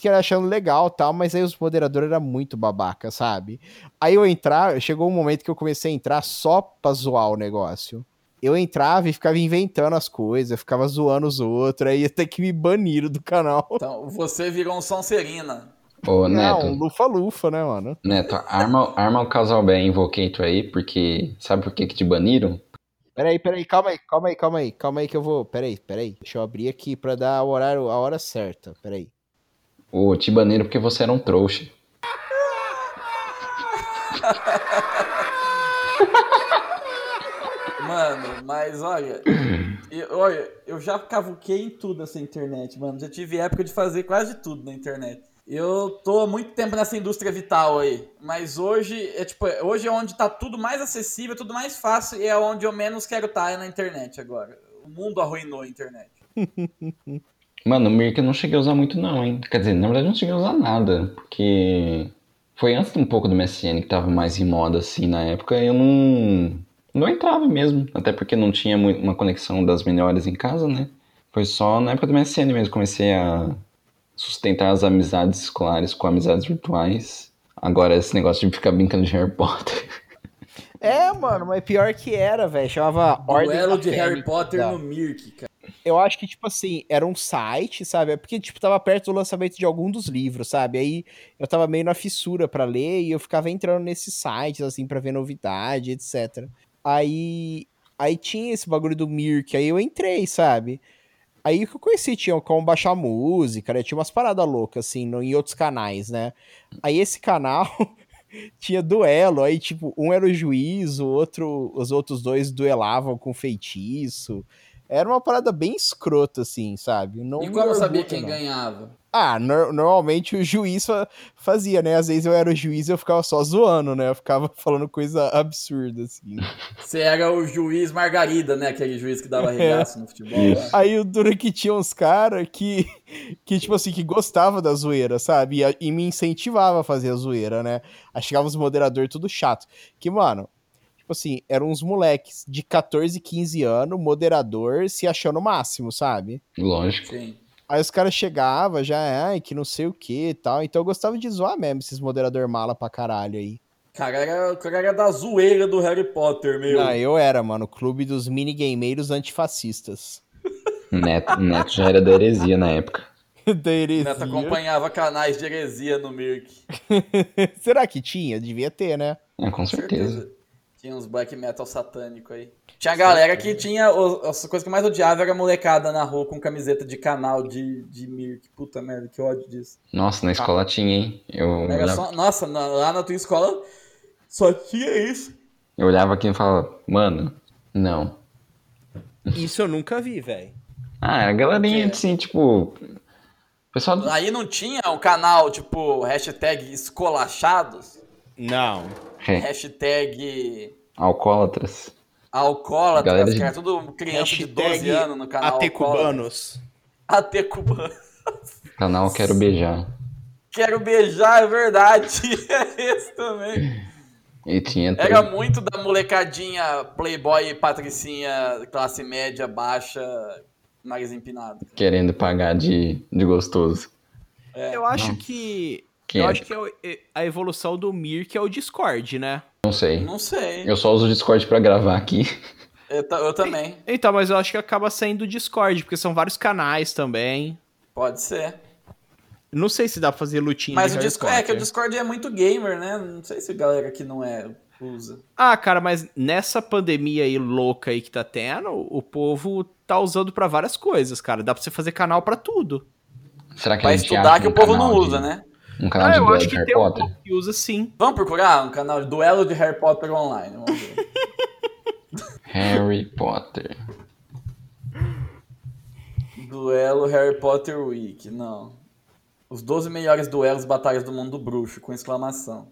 que era achando legal e tal, mas aí os moderadores eram muito babaca, sabe? Aí eu entrar, chegou um momento que eu comecei a entrar só pra zoar o negócio. Eu entrava e ficava inventando as coisas, ficava zoando os outros, aí até que me baniram do canal. Então, você virou um Sonserina. Ô, Não, Neto, lufa-lufa, né, mano? Neto, arma, arma o casal bem Invocator aí, porque sabe por que que te baniram? Peraí, peraí, calma aí, calma aí, calma aí, calma aí que eu vou. Peraí, peraí. Deixa eu abrir aqui pra dar o horário, a hora certa. Peraí. Ô, te baniram porque você era um trouxa. Mano, mas olha, eu, olha, eu já cavuquei em tudo nessa internet, mano. Já tive época de fazer quase tudo na internet. Eu tô há muito tempo nessa indústria vital aí, mas hoje é tipo, hoje é onde tá tudo mais acessível, tudo mais fácil e é onde eu menos quero estar é na internet agora. O mundo arruinou a internet. Mano, o Mirk eu não cheguei a usar muito não, hein? Quer dizer, na verdade eu não cheguei a usar nada, porque foi antes um pouco do MSN que tava mais em moda assim na época, eu não não entrava mesmo, até porque não tinha uma conexão das melhores em casa, né? Foi só na época do MSN mesmo que comecei a sustentar as amizades escolares com amizades virtuais. Agora esse negócio de ficar brincando de Harry Potter. É, mano, mas pior que era, velho. Chamava Ordem Duelo da de Harry Potter tá? no Mirk, cara. Eu acho que, tipo assim, era um site, sabe? É porque, tipo, tava perto do lançamento de algum dos livros, sabe? Aí eu tava meio na fissura pra ler e eu ficava entrando nesses sites, assim, pra ver novidade, etc. Aí, aí tinha esse bagulho do Mirk, aí eu entrei, sabe? Aí que eu conheci, tinha como baixar música, né? Tinha umas paradas loucas, assim, no, em outros canais, né? Aí esse canal tinha duelo, aí, tipo, um era o juiz, o outro, os outros dois duelavam com feitiço. Era uma parada bem escrota, assim, sabe? Não E como eu sabia quem não. ganhava? Ah, nor- normalmente o juiz fa- fazia, né? Às vezes eu era o juiz e eu ficava só zoando, né? Eu ficava falando coisa absurda, assim. Você era o juiz Margarida, né? Aquele juiz que dava regaço no futebol. Né? Aí o duro é que tinha uns caras que, que, tipo assim, que gostava da zoeira, sabe? E, e me incentivava a fazer a zoeira, né? Aí chegava os moderadores tudo chato. Que, mano, tipo assim, eram uns moleques de 14, 15 anos, moderador, se achando o máximo, sabe? Lógico. Sim. Aí os caras chegavam já, ai, que não sei o que e tal. Então eu gostava de zoar mesmo esses moderador mala pra caralho aí. Cara, era, o cara era da zoeira do Harry Potter, meu. Não, eu era, mano, o clube dos minigameiros antifascistas. Neto, Neto já era da heresia na época. da heresia. Neto acompanhava canais de heresia no Mirk. Será que tinha? Devia ter, né? É, com certeza. Tinha uns black metal satânico aí. Tinha galera que tinha. As coisas que eu mais odiava era a molecada na rua com camiseta de canal de, de Mirk. Puta merda, que ódio disso. Nossa, na escola tinha, hein? Eu Era olhava, só- nossa, na- lá na tua escola só tinha isso. eu olhava aqui e falava, mano, não. Isso eu nunca vi, velho. Ah, a galerinha, quê? assim, tipo. Pessoal. Aí não tinha um canal tipo hashtag escolachados, Não. É, hashtag alcoólatras. alcoólatras, Galera de- que era tudo criança de 12 anos no canal AT cubanos. AT cubano. Canal Quero Beijar. Quero beijar, é verdade. É esse também. E tinha Era muito da molecadinha playboy, patricinha, classe média, baixa, nariz empinado. querendo pagar de, de gostoso. Eu acho Não. que. Que eu é? acho que é o- a evolução do Mir, que é o Discord, né? Não sei. Não sei. Eu só uso o Discord pra gravar aqui. Eu, eu também. Então, mas eu acho que acaba sendo o Discord, porque são vários canais também. Pode ser. Não sei se dá pra fazer lutinha Mas de o Discord, é que o. Discord é muito gamer, né? Não sei se a galera que não é usa. Ah, cara, mas nessa pandemia aí louca aí que tá tendo, o povo tá usando pra várias coisas, cara. Dá pra você fazer canal pra tudo. Será que Pra estudar que o povo não canal de- usa, né? Um canal Ah, de eu duelo acho de que Harry tem um Potter? povo que usa sim. Vamos procurar um canal de duelo de Harry Potter online. Vamos ver. Harry Potter. Duelo Harry Potter Week. Não. Os 12 melhores duelos batalhas do mundo bruxo, com exclamação.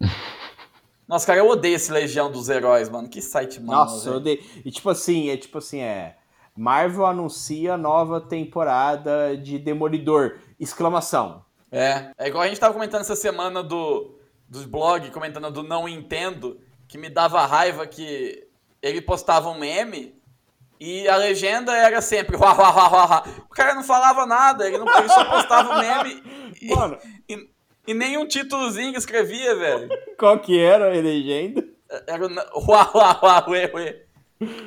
Nossa, cara, eu odeio esse Legião dos Heróis, mano. Que site mal. Nossa, eu odeio. E tipo assim, é tipo assim, é. Marvel anuncia nova temporada de Demolidor. Exclamação. É, é igual a gente tava comentando essa semana do, dos blogs, comentando do Não Entendo, que me dava raiva que ele postava um meme e a legenda era sempre "Uá, uá, uá, uá, uá". O cara não falava nada, ele, não, ele só postava o meme e, Mano, e, e nem um títulozinho que escrevia, velho. qual que era a legenda? Era o uá, uá, uá, ué, ué.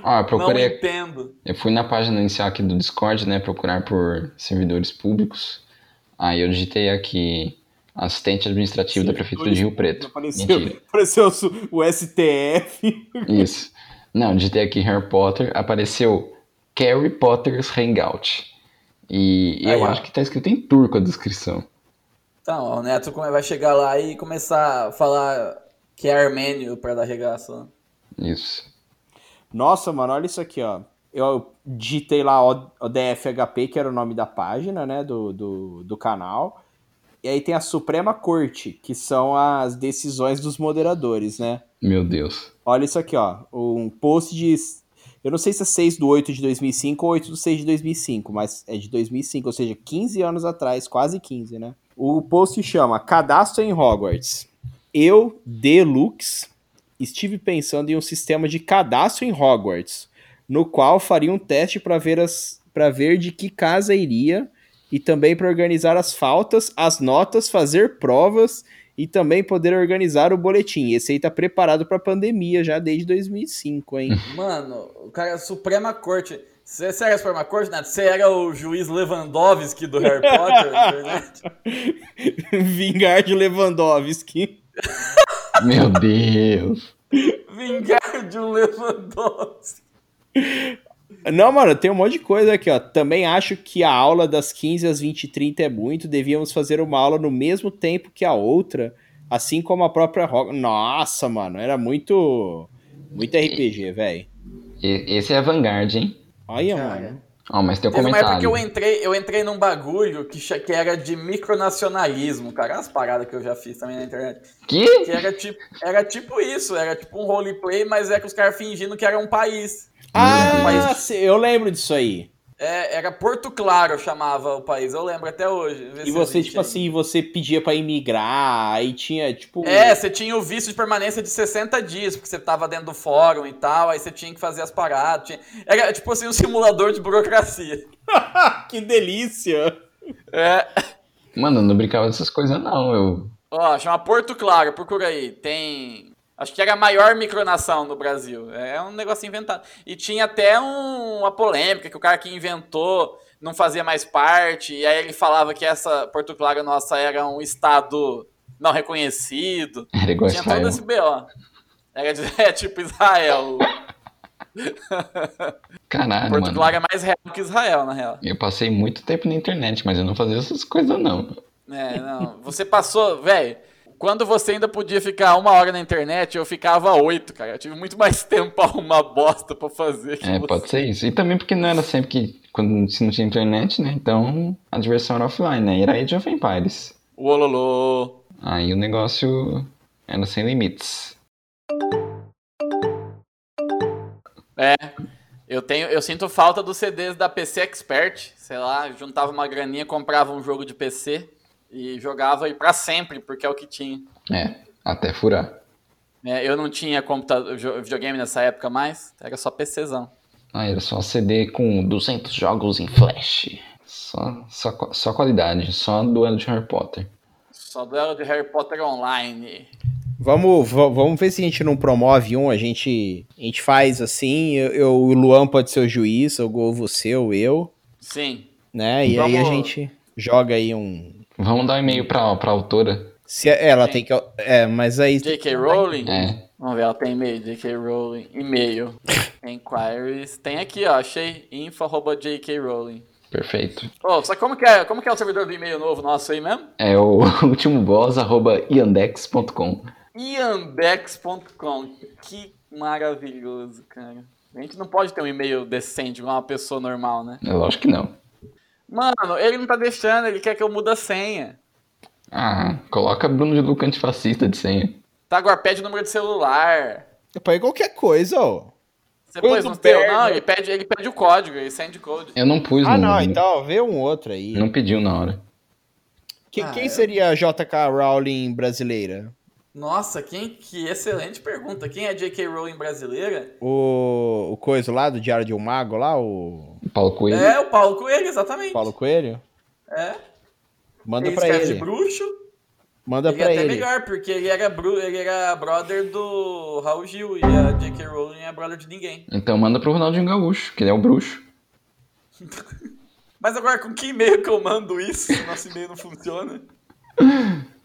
Ó, eu Não procurei. entendo. Eu fui na página inicial aqui do Discord, né? Procurar por servidores públicos. Aí eu digitei aqui assistente administrativo da Prefeitura de Rio Preto. Apareceu, Mentira. apareceu o STF. Isso. Não, digitei aqui Harry Potter, apareceu Harry Potter's Hangout. E Aí, eu ó. acho que tá escrito em turco a descrição. Então, o Neto vai chegar lá e começar a falar que é armênio pra dar regaço. Isso. Nossa, mano, olha isso aqui, ó. Eu digitei lá O- ODFHP, que era o nome da página, né, do, do, do canal. E aí tem a Suprema Corte, que são as decisões dos moderadores, né? Meu Deus. Olha isso aqui, ó. Um post de. Eu não sei se é 6 do 8 de 2005 ou 8 do 6 de 2005, mas é de 2005, ou seja, 15 anos atrás, quase 15, né? O post chama Cadastro em Hogwarts. Eu, Deluxe, estive pensando em um sistema de cadastro em Hogwarts, no qual faria um teste para ver, as, pra ver de que casa iria e também para organizar as faltas, as notas, fazer provas e também poder organizar o boletim. Esse aí tá preparado pra pandemia já desde 2005, hein? Mano, o cara é Suprema Corte. Você você era a Suprema Corte, Neto? Você era o juiz Lewandowski do Harry Potter? na internet? Vingar de Lewandowski. Meu Deus. Vingar de um Lewandowski. Não, mano, tem um monte de coisa aqui, ó. Também acho que a aula das 15 às 20 e 30 é muito. Devíamos fazer uma aula no mesmo tempo que a outra, assim como a própria rock. Nossa, mano, era muito. Muito RPG, velho. Esse é a Vanguard, hein? Olha, Cara. mano. Ó, mas tem um Teve uma época que eu comentário. entrei, eu entrei num bagulho que, que era de micronacionalismo, cara. As paradas que eu já fiz também na internet. Que? Que era tipo, era tipo isso, era tipo um roleplay, mas é que os caras fingindo que era um país. Ah, Mas- se- eu lembro disso aí. É, era Porto Claro, chamava o país, eu lembro até hoje. E se você, tipo aí. assim, você pedia pra imigrar, aí tinha, tipo. É, você tinha o visto de permanência de 60 dias, porque você tava dentro do fórum e tal, aí você tinha que fazer as paradas. tinha- Era tipo assim um simulador de burocracia. que delícia! É. Mano, eu não brincava dessas coisas, não. Eu. Ó, chama Porto Claro, procura aí. Tem. Acho que era a maior micronação no Brasil. É um negócio inventado. E tinha até um- uma polêmica que o cara que inventou não fazia mais parte. E aí ele falava que essa Porto Claro nossa era um estado não reconhecido. Era igual Tinha Israel. todo esse BO. Era de- é tipo Israel. Caralho, Porto mano. Claro é mais real que Israel, na real. Eu passei muito tempo na internet, mas eu não fazia essas coisas, não. É, não. Você passou, velho. Quando você ainda podia ficar uma hora na internet, eu ficava oito, cara. Eu tive muito mais tempo pra arrumar bosta pra fazer. que É, você. pode ser isso. E também porque não era sempre que. Quando se não tinha internet, né? Então a diversão era offline, né? Era Age of Empires. O Ololô. Aí o negócio era sem limites. É. Eu tenho, eu sinto falta dos CDs da PC Expert. Sei lá, juntava uma graninha, comprava um jogo de PC. E jogava aí pra sempre, porque é o que tinha. É, até furar. É, eu não tinha computador, videogame nessa época mais, era só PCzão. Ah, era só CD com 200 jogos em flash. Só, só, só qualidade, só duelo de Harry Potter. Só duelo de Harry Potter online. Vamos, va- vamos ver se a gente não promove um, a gente, a gente faz assim, eu, eu- o Luan pode ser o juiz, ou você ou eu, Sim. né? E aí a Vamos- gente joga aí um... Vamos dar um e-mail pra, pra autora. Se ela tem que... É, mas aí... J.K. Rowling? É, Vamos ver, ela tem e-mail, J.K. Rowling, e-mail, inquiries, tem aqui, ó, achei, info arroba J.K. Rowling. perfeito. Ô, só como que é, como que é o servidor do e-mail novo nosso aí mesmo? É o último boss, arroba iandex.com. Iandex.com, que maravilhoso, cara. A gente não pode ter um e-mail decente igual uma pessoa normal, né? É lógico que não. Mano, ele não tá deixando, ele quer que eu mude a senha. Ah, coloca Bruno de Luca antifascista de senha. Tá, agora pede o número de celular. Põe qualquer coisa, ó. Você pôs no teu? Não, ele pede, ele pede o código, ele send code. Eu não pus Ah, no. não, então vê um outro aí. Não pediu na hora. Que- Ah, quem eu- seria a JK Rowling brasileira? Nossa, quem, que excelente pergunta. Quem é J.K. Rowling brasileira? O, o coisa lá do Diário de um Mago, lá, o Paulo Coelho. É o Paulo Coelho, exatamente. Paulo Coelho? É. Manda escreve ele. de bruxo. Manda ele é até melhor, porque ele era, bru, ele era brother do Raul Gil e a J.K. Rowling é brother de ninguém. Então manda pro Ronaldinho Gaúcho, que ele é o bruxo. Mas agora, com que e-mail que eu mando isso? se Nosso e-mail não funciona.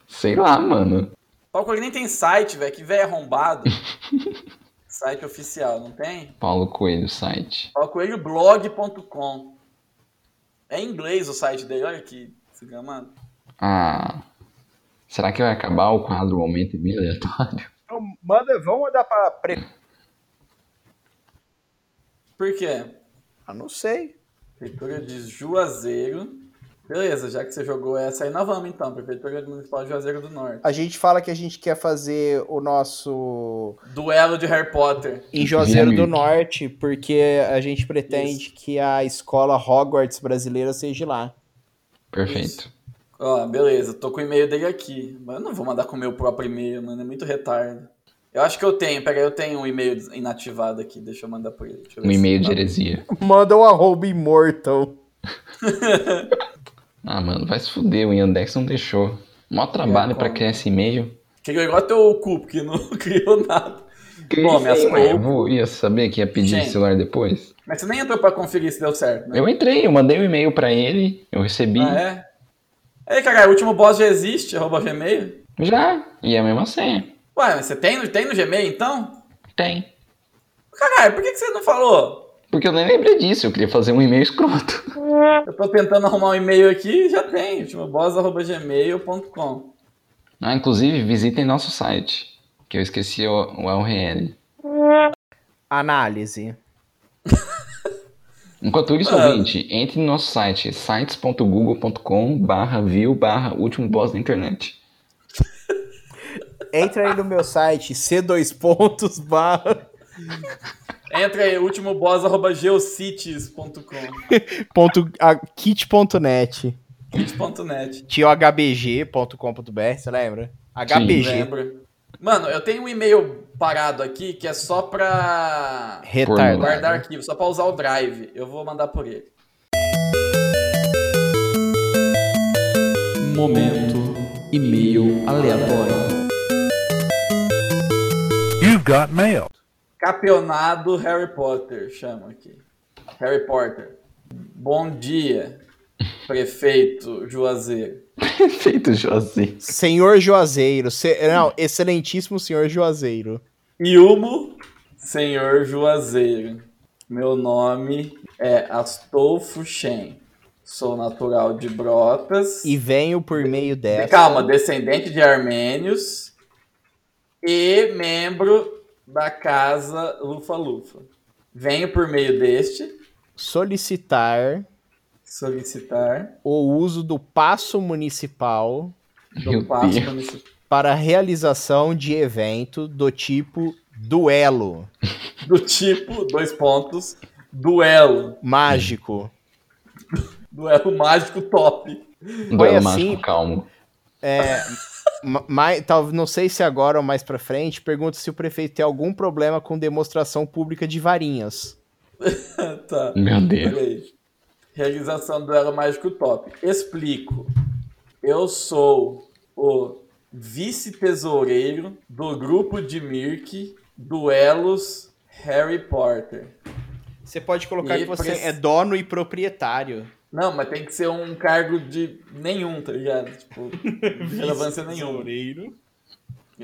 Sei lá, mano. Paulo Coelho nem tem site, velho. Que velho arrombado. site oficial, não tem? Paulo Coelho, site. paulocoelhoblog.com É em inglês o site dele, olha que desgramado. Ah. Será que vai acabar o quadro Momento meio aleatório? Então, manda, vamos mandar pra. Pre... Por quê? Ah, não sei. Prefeitura de Juazeiro. Beleza, já que você jogou essa aí, nós vamos então. Prefeitura Municipal de Juazeiro do Norte. A gente fala que a gente quer fazer o nosso Duelo de Harry Potter. em Juazeiro do Norte, porque a gente pretende que a escola Hogwarts brasileira seja lá. Perfeito. Ó, beleza, tô com o e-mail dele aqui. Mas eu não vou mandar com o meu próprio e-mail, mano. É muito retardo. Eu acho que eu tenho, peraí, eu tenho um e-mail inativado aqui. Deixa eu mandar por ele. Deixa eu ver Um e-mail de heresia. Manda um arroba immortal. Ah, mano, vai se fuder, o Yandex não deixou. Mó trabalho É, pra criar esse e-mail. Criou igual teu cu, porque não criou nada. Bom, minhas eu coisas. vou, ia saber que ia pedir Gente. celular depois? Mas você nem entrou pra conferir se deu certo, né? Eu entrei, eu mandei um e-mail pra ele, eu recebi. Ah, é? Ei, caralho, o último boss já existe, arroba Gmail? Já, e é a mesma senha. Ué, mas você tem, no- tem no Gmail então? Tem. Caralho, por que, que você não falou? Porque eu nem lembrei disso, eu queria fazer um e-mail escroto. Eu tô tentando arrumar um e-mail aqui e já tem, ultimoboss.gmail.com. Ah, inclusive, visitem nosso site, que eu esqueci o, o URL. Análise. Enquanto isso, Mano. ouvinte, entre no nosso site, sites.google.com barra view barra último boss da internet. Entra aí no meu site, c2 pontos barra Entra aí, ultimoboss.geocities.com. ponto, a, kit.net. kit.net. Tinha o hbg.com.br, você lembra? HBG. Lembra? Mano, eu tenho um e-mail parado aqui que é só pra Retardado. guardar arquivo, só pra usar o Drive. Eu vou mandar por ele. Momento e-mail aleatório. You've got mail. Campeonato Harry Potter, chama aqui. Harry Potter. Bom dia, prefeito Juazeiro. Feito, Josi. Senhor Juazeiro. se- não, excelentíssimo senhor Juazeiro. Ilmo, senhor Juazeiro. Meu nome é Astolfo Shen. Sou natural de Brotas. E venho por meio dessa. Calma, descendente de armênios e membro da casa Lufa Lufa. Venho por meio deste solicitar solicitar o uso do passo municipal do passo municipal. para realização de evento do tipo duelo do tipo, dois pontos, duelo. mágico. Duelo mágico top. Foi duelo assim- mágico calmo. É, ma- mas, tal, não sei se agora ou mais pra frente, pergunta se o prefeito tem algum problema com demonstração pública de varinhas. tá. Meu Deus. Realização do duelo mágico top. Explico. Eu sou o vice-tesoureiro do grupo de Mirk Duelos Harry Potter. Você pode colocar E que você prec- é dono e proprietário. Não, mas tem que ser um cargo de nenhum, tá ligado? Tipo, de relevância nenhuma.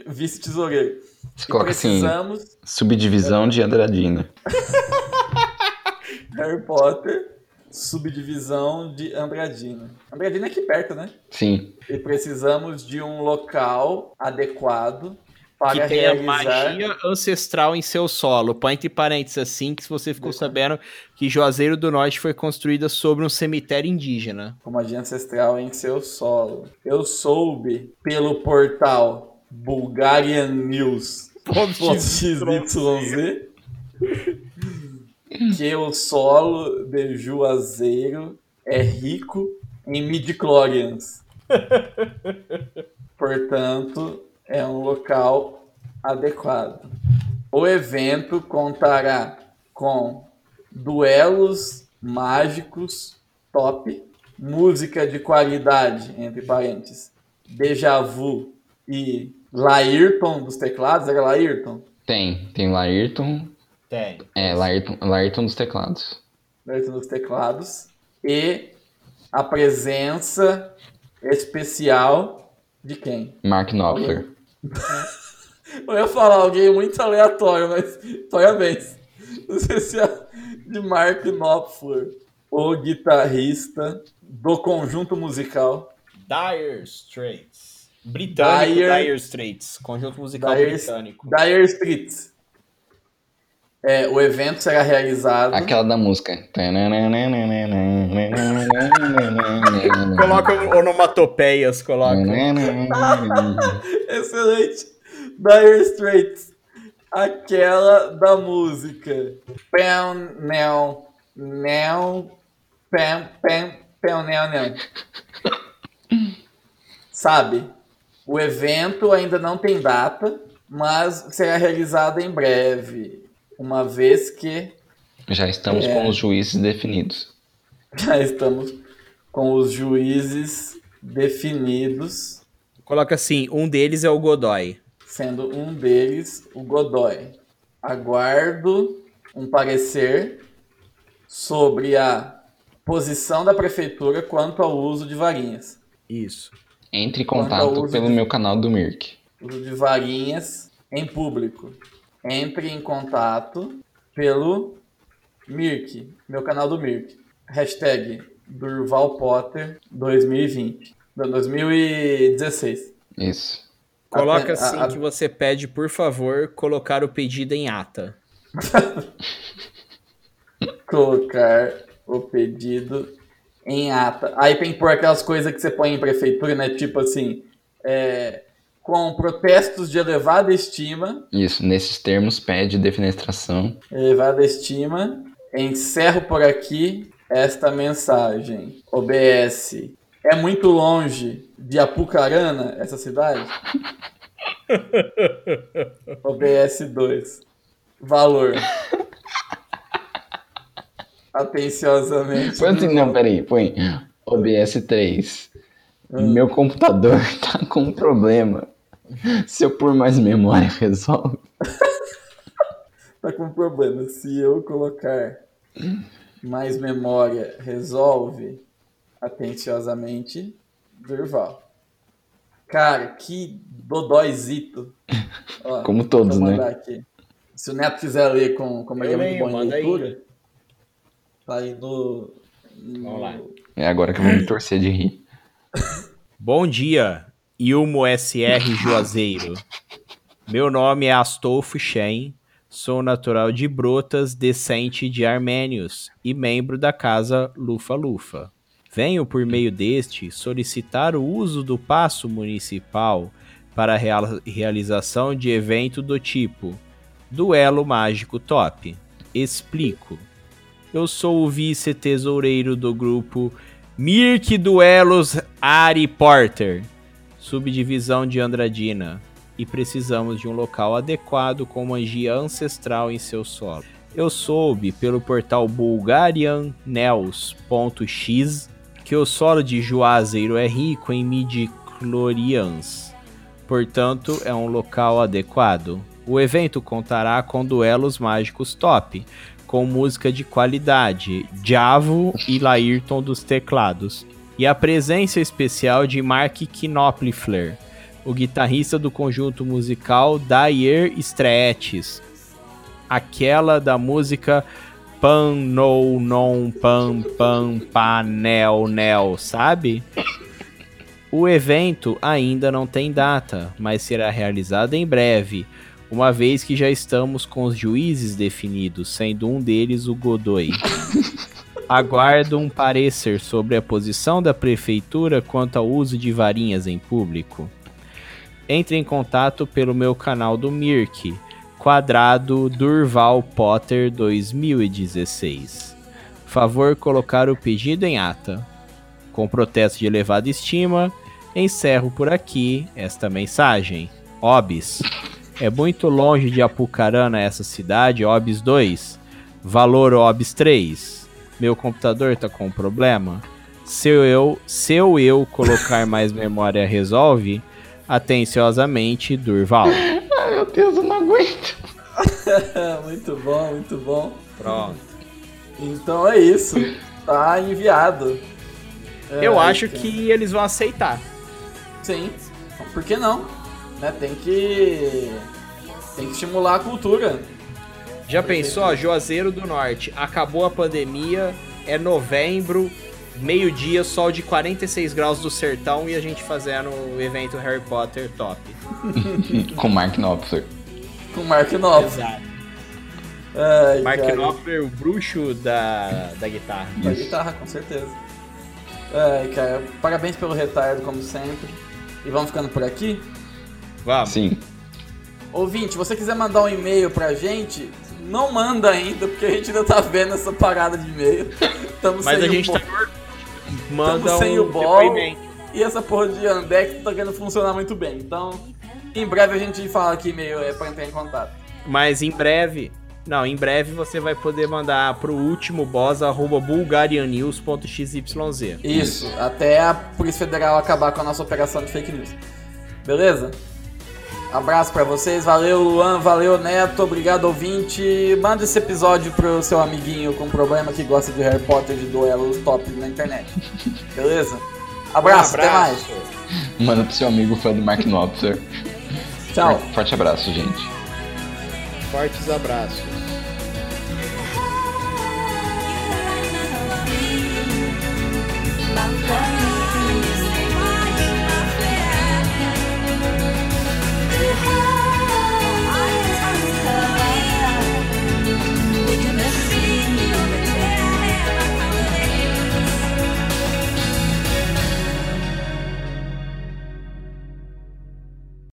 Vice-tesoureiro. Você E coloca assim, precisamos subdivisão de Andradina. Harry Potter, subdivisão de Andradina. Andradina é aqui perto, né? Sim. E precisamos de um local adequado que tenha realizar. magia ancestral em seu solo. Põe entre parênteses assim, que se você ficou sabendo que Juazeiro do Norte foi construída sobre um cemitério indígena. com magia ancestral em seu solo. Eu soube pelo portal Bulgarian News XYZ que o solo de Juazeiro é rico em midichlorians. Portanto, é um local adequado. O evento contará com duelos mágicos top, música de qualidade, entre parênteses, Deja Vu e Laírton dos teclados, era Laírton? Tem. Tem Laírton. Tem. É, Laírton, Laírton dos teclados. Laírton dos teclados, e a presença especial de quem? Mark Knopfler. Eu ia falar alguém muito aleatório, mas parabéns. Especial de Mark Knopfler, o guitarrista do conjunto musical Dire Straits. Britânico Dire- Dire, Straits. Conjunto musical Dire- britânico. Dire Straits. É, o evento será realizado. Aquela da música. Coloca onomatopeias, coloca. Excelente. Dire Straits. Aquela da música. Pam, não, não, pam, pam, pam, não, não. Sabe? O evento ainda não tem data, mas será realizado em breve. Uma vez que Já estamos É. com os juízes definidos. já estamos com os juízes definidos Coloca assim, um deles é o Godoy. sendo um deles o Godoy. Aguardo um parecer sobre a posição da prefeitura quanto ao uso de varinhas. Isso. Entre em contato pelo de- meu canal do Mirk. Uso de varinhas em público. Entre em contato pelo Mirk, meu canal do Mirk. Hashtag Durval Potter 2020. Não, 2016. Isso. Coloca A- assim a- que você pede, por favor, colocar o pedido em ata. colocar o pedido em ata. Aí tem que pôr aquelas coisas que você põe em prefeitura, né? Tipo assim, é, com protestos de elevada estima, Isso. Nesses termos, pede defenestração. elevada estima, encerro por aqui esta mensagem. OBS. É muito longe de Apucarana, essa cidade? OBS 2. Valor. Atenciosamente. Põe assim, não, peraí, põe OBS 3. Meu computador tá com um problema. Se eu pôr mais memória, resolve. tá com problema. Se eu colocar mais memória, resolve atenciosamente Durval. Cara, que dodóizito. Ó, Como todos, né? aqui. Se o Neto quiser ler com, como ele é muito bom em leitura, tá aí no, no- Vamos lá. É agora que eu vou me torcer de rir. Bom dia, Ilmo SR Juazeiro. Meu nome é Astolfo Shen, sou natural de Brotas, descente de armênios e membro da casa Lufa Lufa. Venho por meio deste solicitar o uso do passo municipal para a real- realização de evento do tipo Duelo Mágico Top. Explico. Eu sou o vice-tesoureiro do grupo Mirk Duelos Ari Porter, subdivisão de Andradina, e precisamos de um local adequado com magia ancestral em seu solo. Eu soube pelo portal bulgariannels.x que o solo de Juazeiro é rico em midi-chlorians, portanto é um local adequado. O evento contará com duelos mágicos top, com música de qualidade, Javo e Laírton dos teclados, e a presença especial de Mark Knopfler, o guitarrista do conjunto musical Dire Straits, aquela da música Pan No Non Pam Pam Panel Nel, sabe? O evento ainda não tem data, mas será realizado em breve, uma vez que já estamos com os juízes definidos, sendo um deles o Godoy. Aguardo um parecer sobre a posição da prefeitura quanto ao uso de varinhas em público. Entre em contato pelo meu canal do Mirk, quadrado Durval Potter 2016. Favor colocar o pedido em ata. Com protesto de elevada estima, encerro por aqui esta mensagem. Obis. É muito longe de Apucarana essa cidade, OBS 2. Valor OBS 3. Meu computador tá com problema. Se eu, se eu colocar mais memória resolve, atenciosamente, Durval. Ai meu Deus, eu não aguento. muito bom, muito bom. Pronto. Então é isso. Tá enviado. É, Eu acho que eles vão aceitar. Sim. Por que não? Né? Tem que. Tem que estimular a cultura. Já pensou, Juazeiro do Norte, acabou a pandemia, é novembro, meio-dia, sol de 46 graus do sertão e a gente fazendo o evento Harry Potter top. Com Mark Knopfler. Com Mark Knopfler. Exato. Ai, Mark cara. Knopfler, o bruxo da, da guitarra. Com a guitarra, com certeza. Ai, cara, parabéns pelo retardo, como sempre. E vamos ficando por aqui. Vamos. Sim. Ouvinte, você quiser mandar um e-mail pra gente, não manda ainda, porque a gente ainda tá vendo essa parada de e-mail. Tamo Mas sem a o gente bo- tá Manda Tamo sem um o bol. E essa porra de não tá querendo funcionar muito bem. Então, em breve a gente fala que e-mail é pra entrar em contato. Mas em breve. Não, em breve você vai poder mandar pro último boss arroba bulgarianews.xyz. Isso, até a Polícia Federal acabar com a nossa operação de fake news. Beleza? Abraço pra vocês, valeu Luan, valeu Neto, obrigado ouvinte. Manda esse episódio pro seu amiguinho com problema que gosta de Harry Potter de duelos top na internet. Beleza? Abraço, até mais. Manda pro seu amigo fã do Mark Knopfler. Tchau. Forte abraço, gente. Fortes abraços.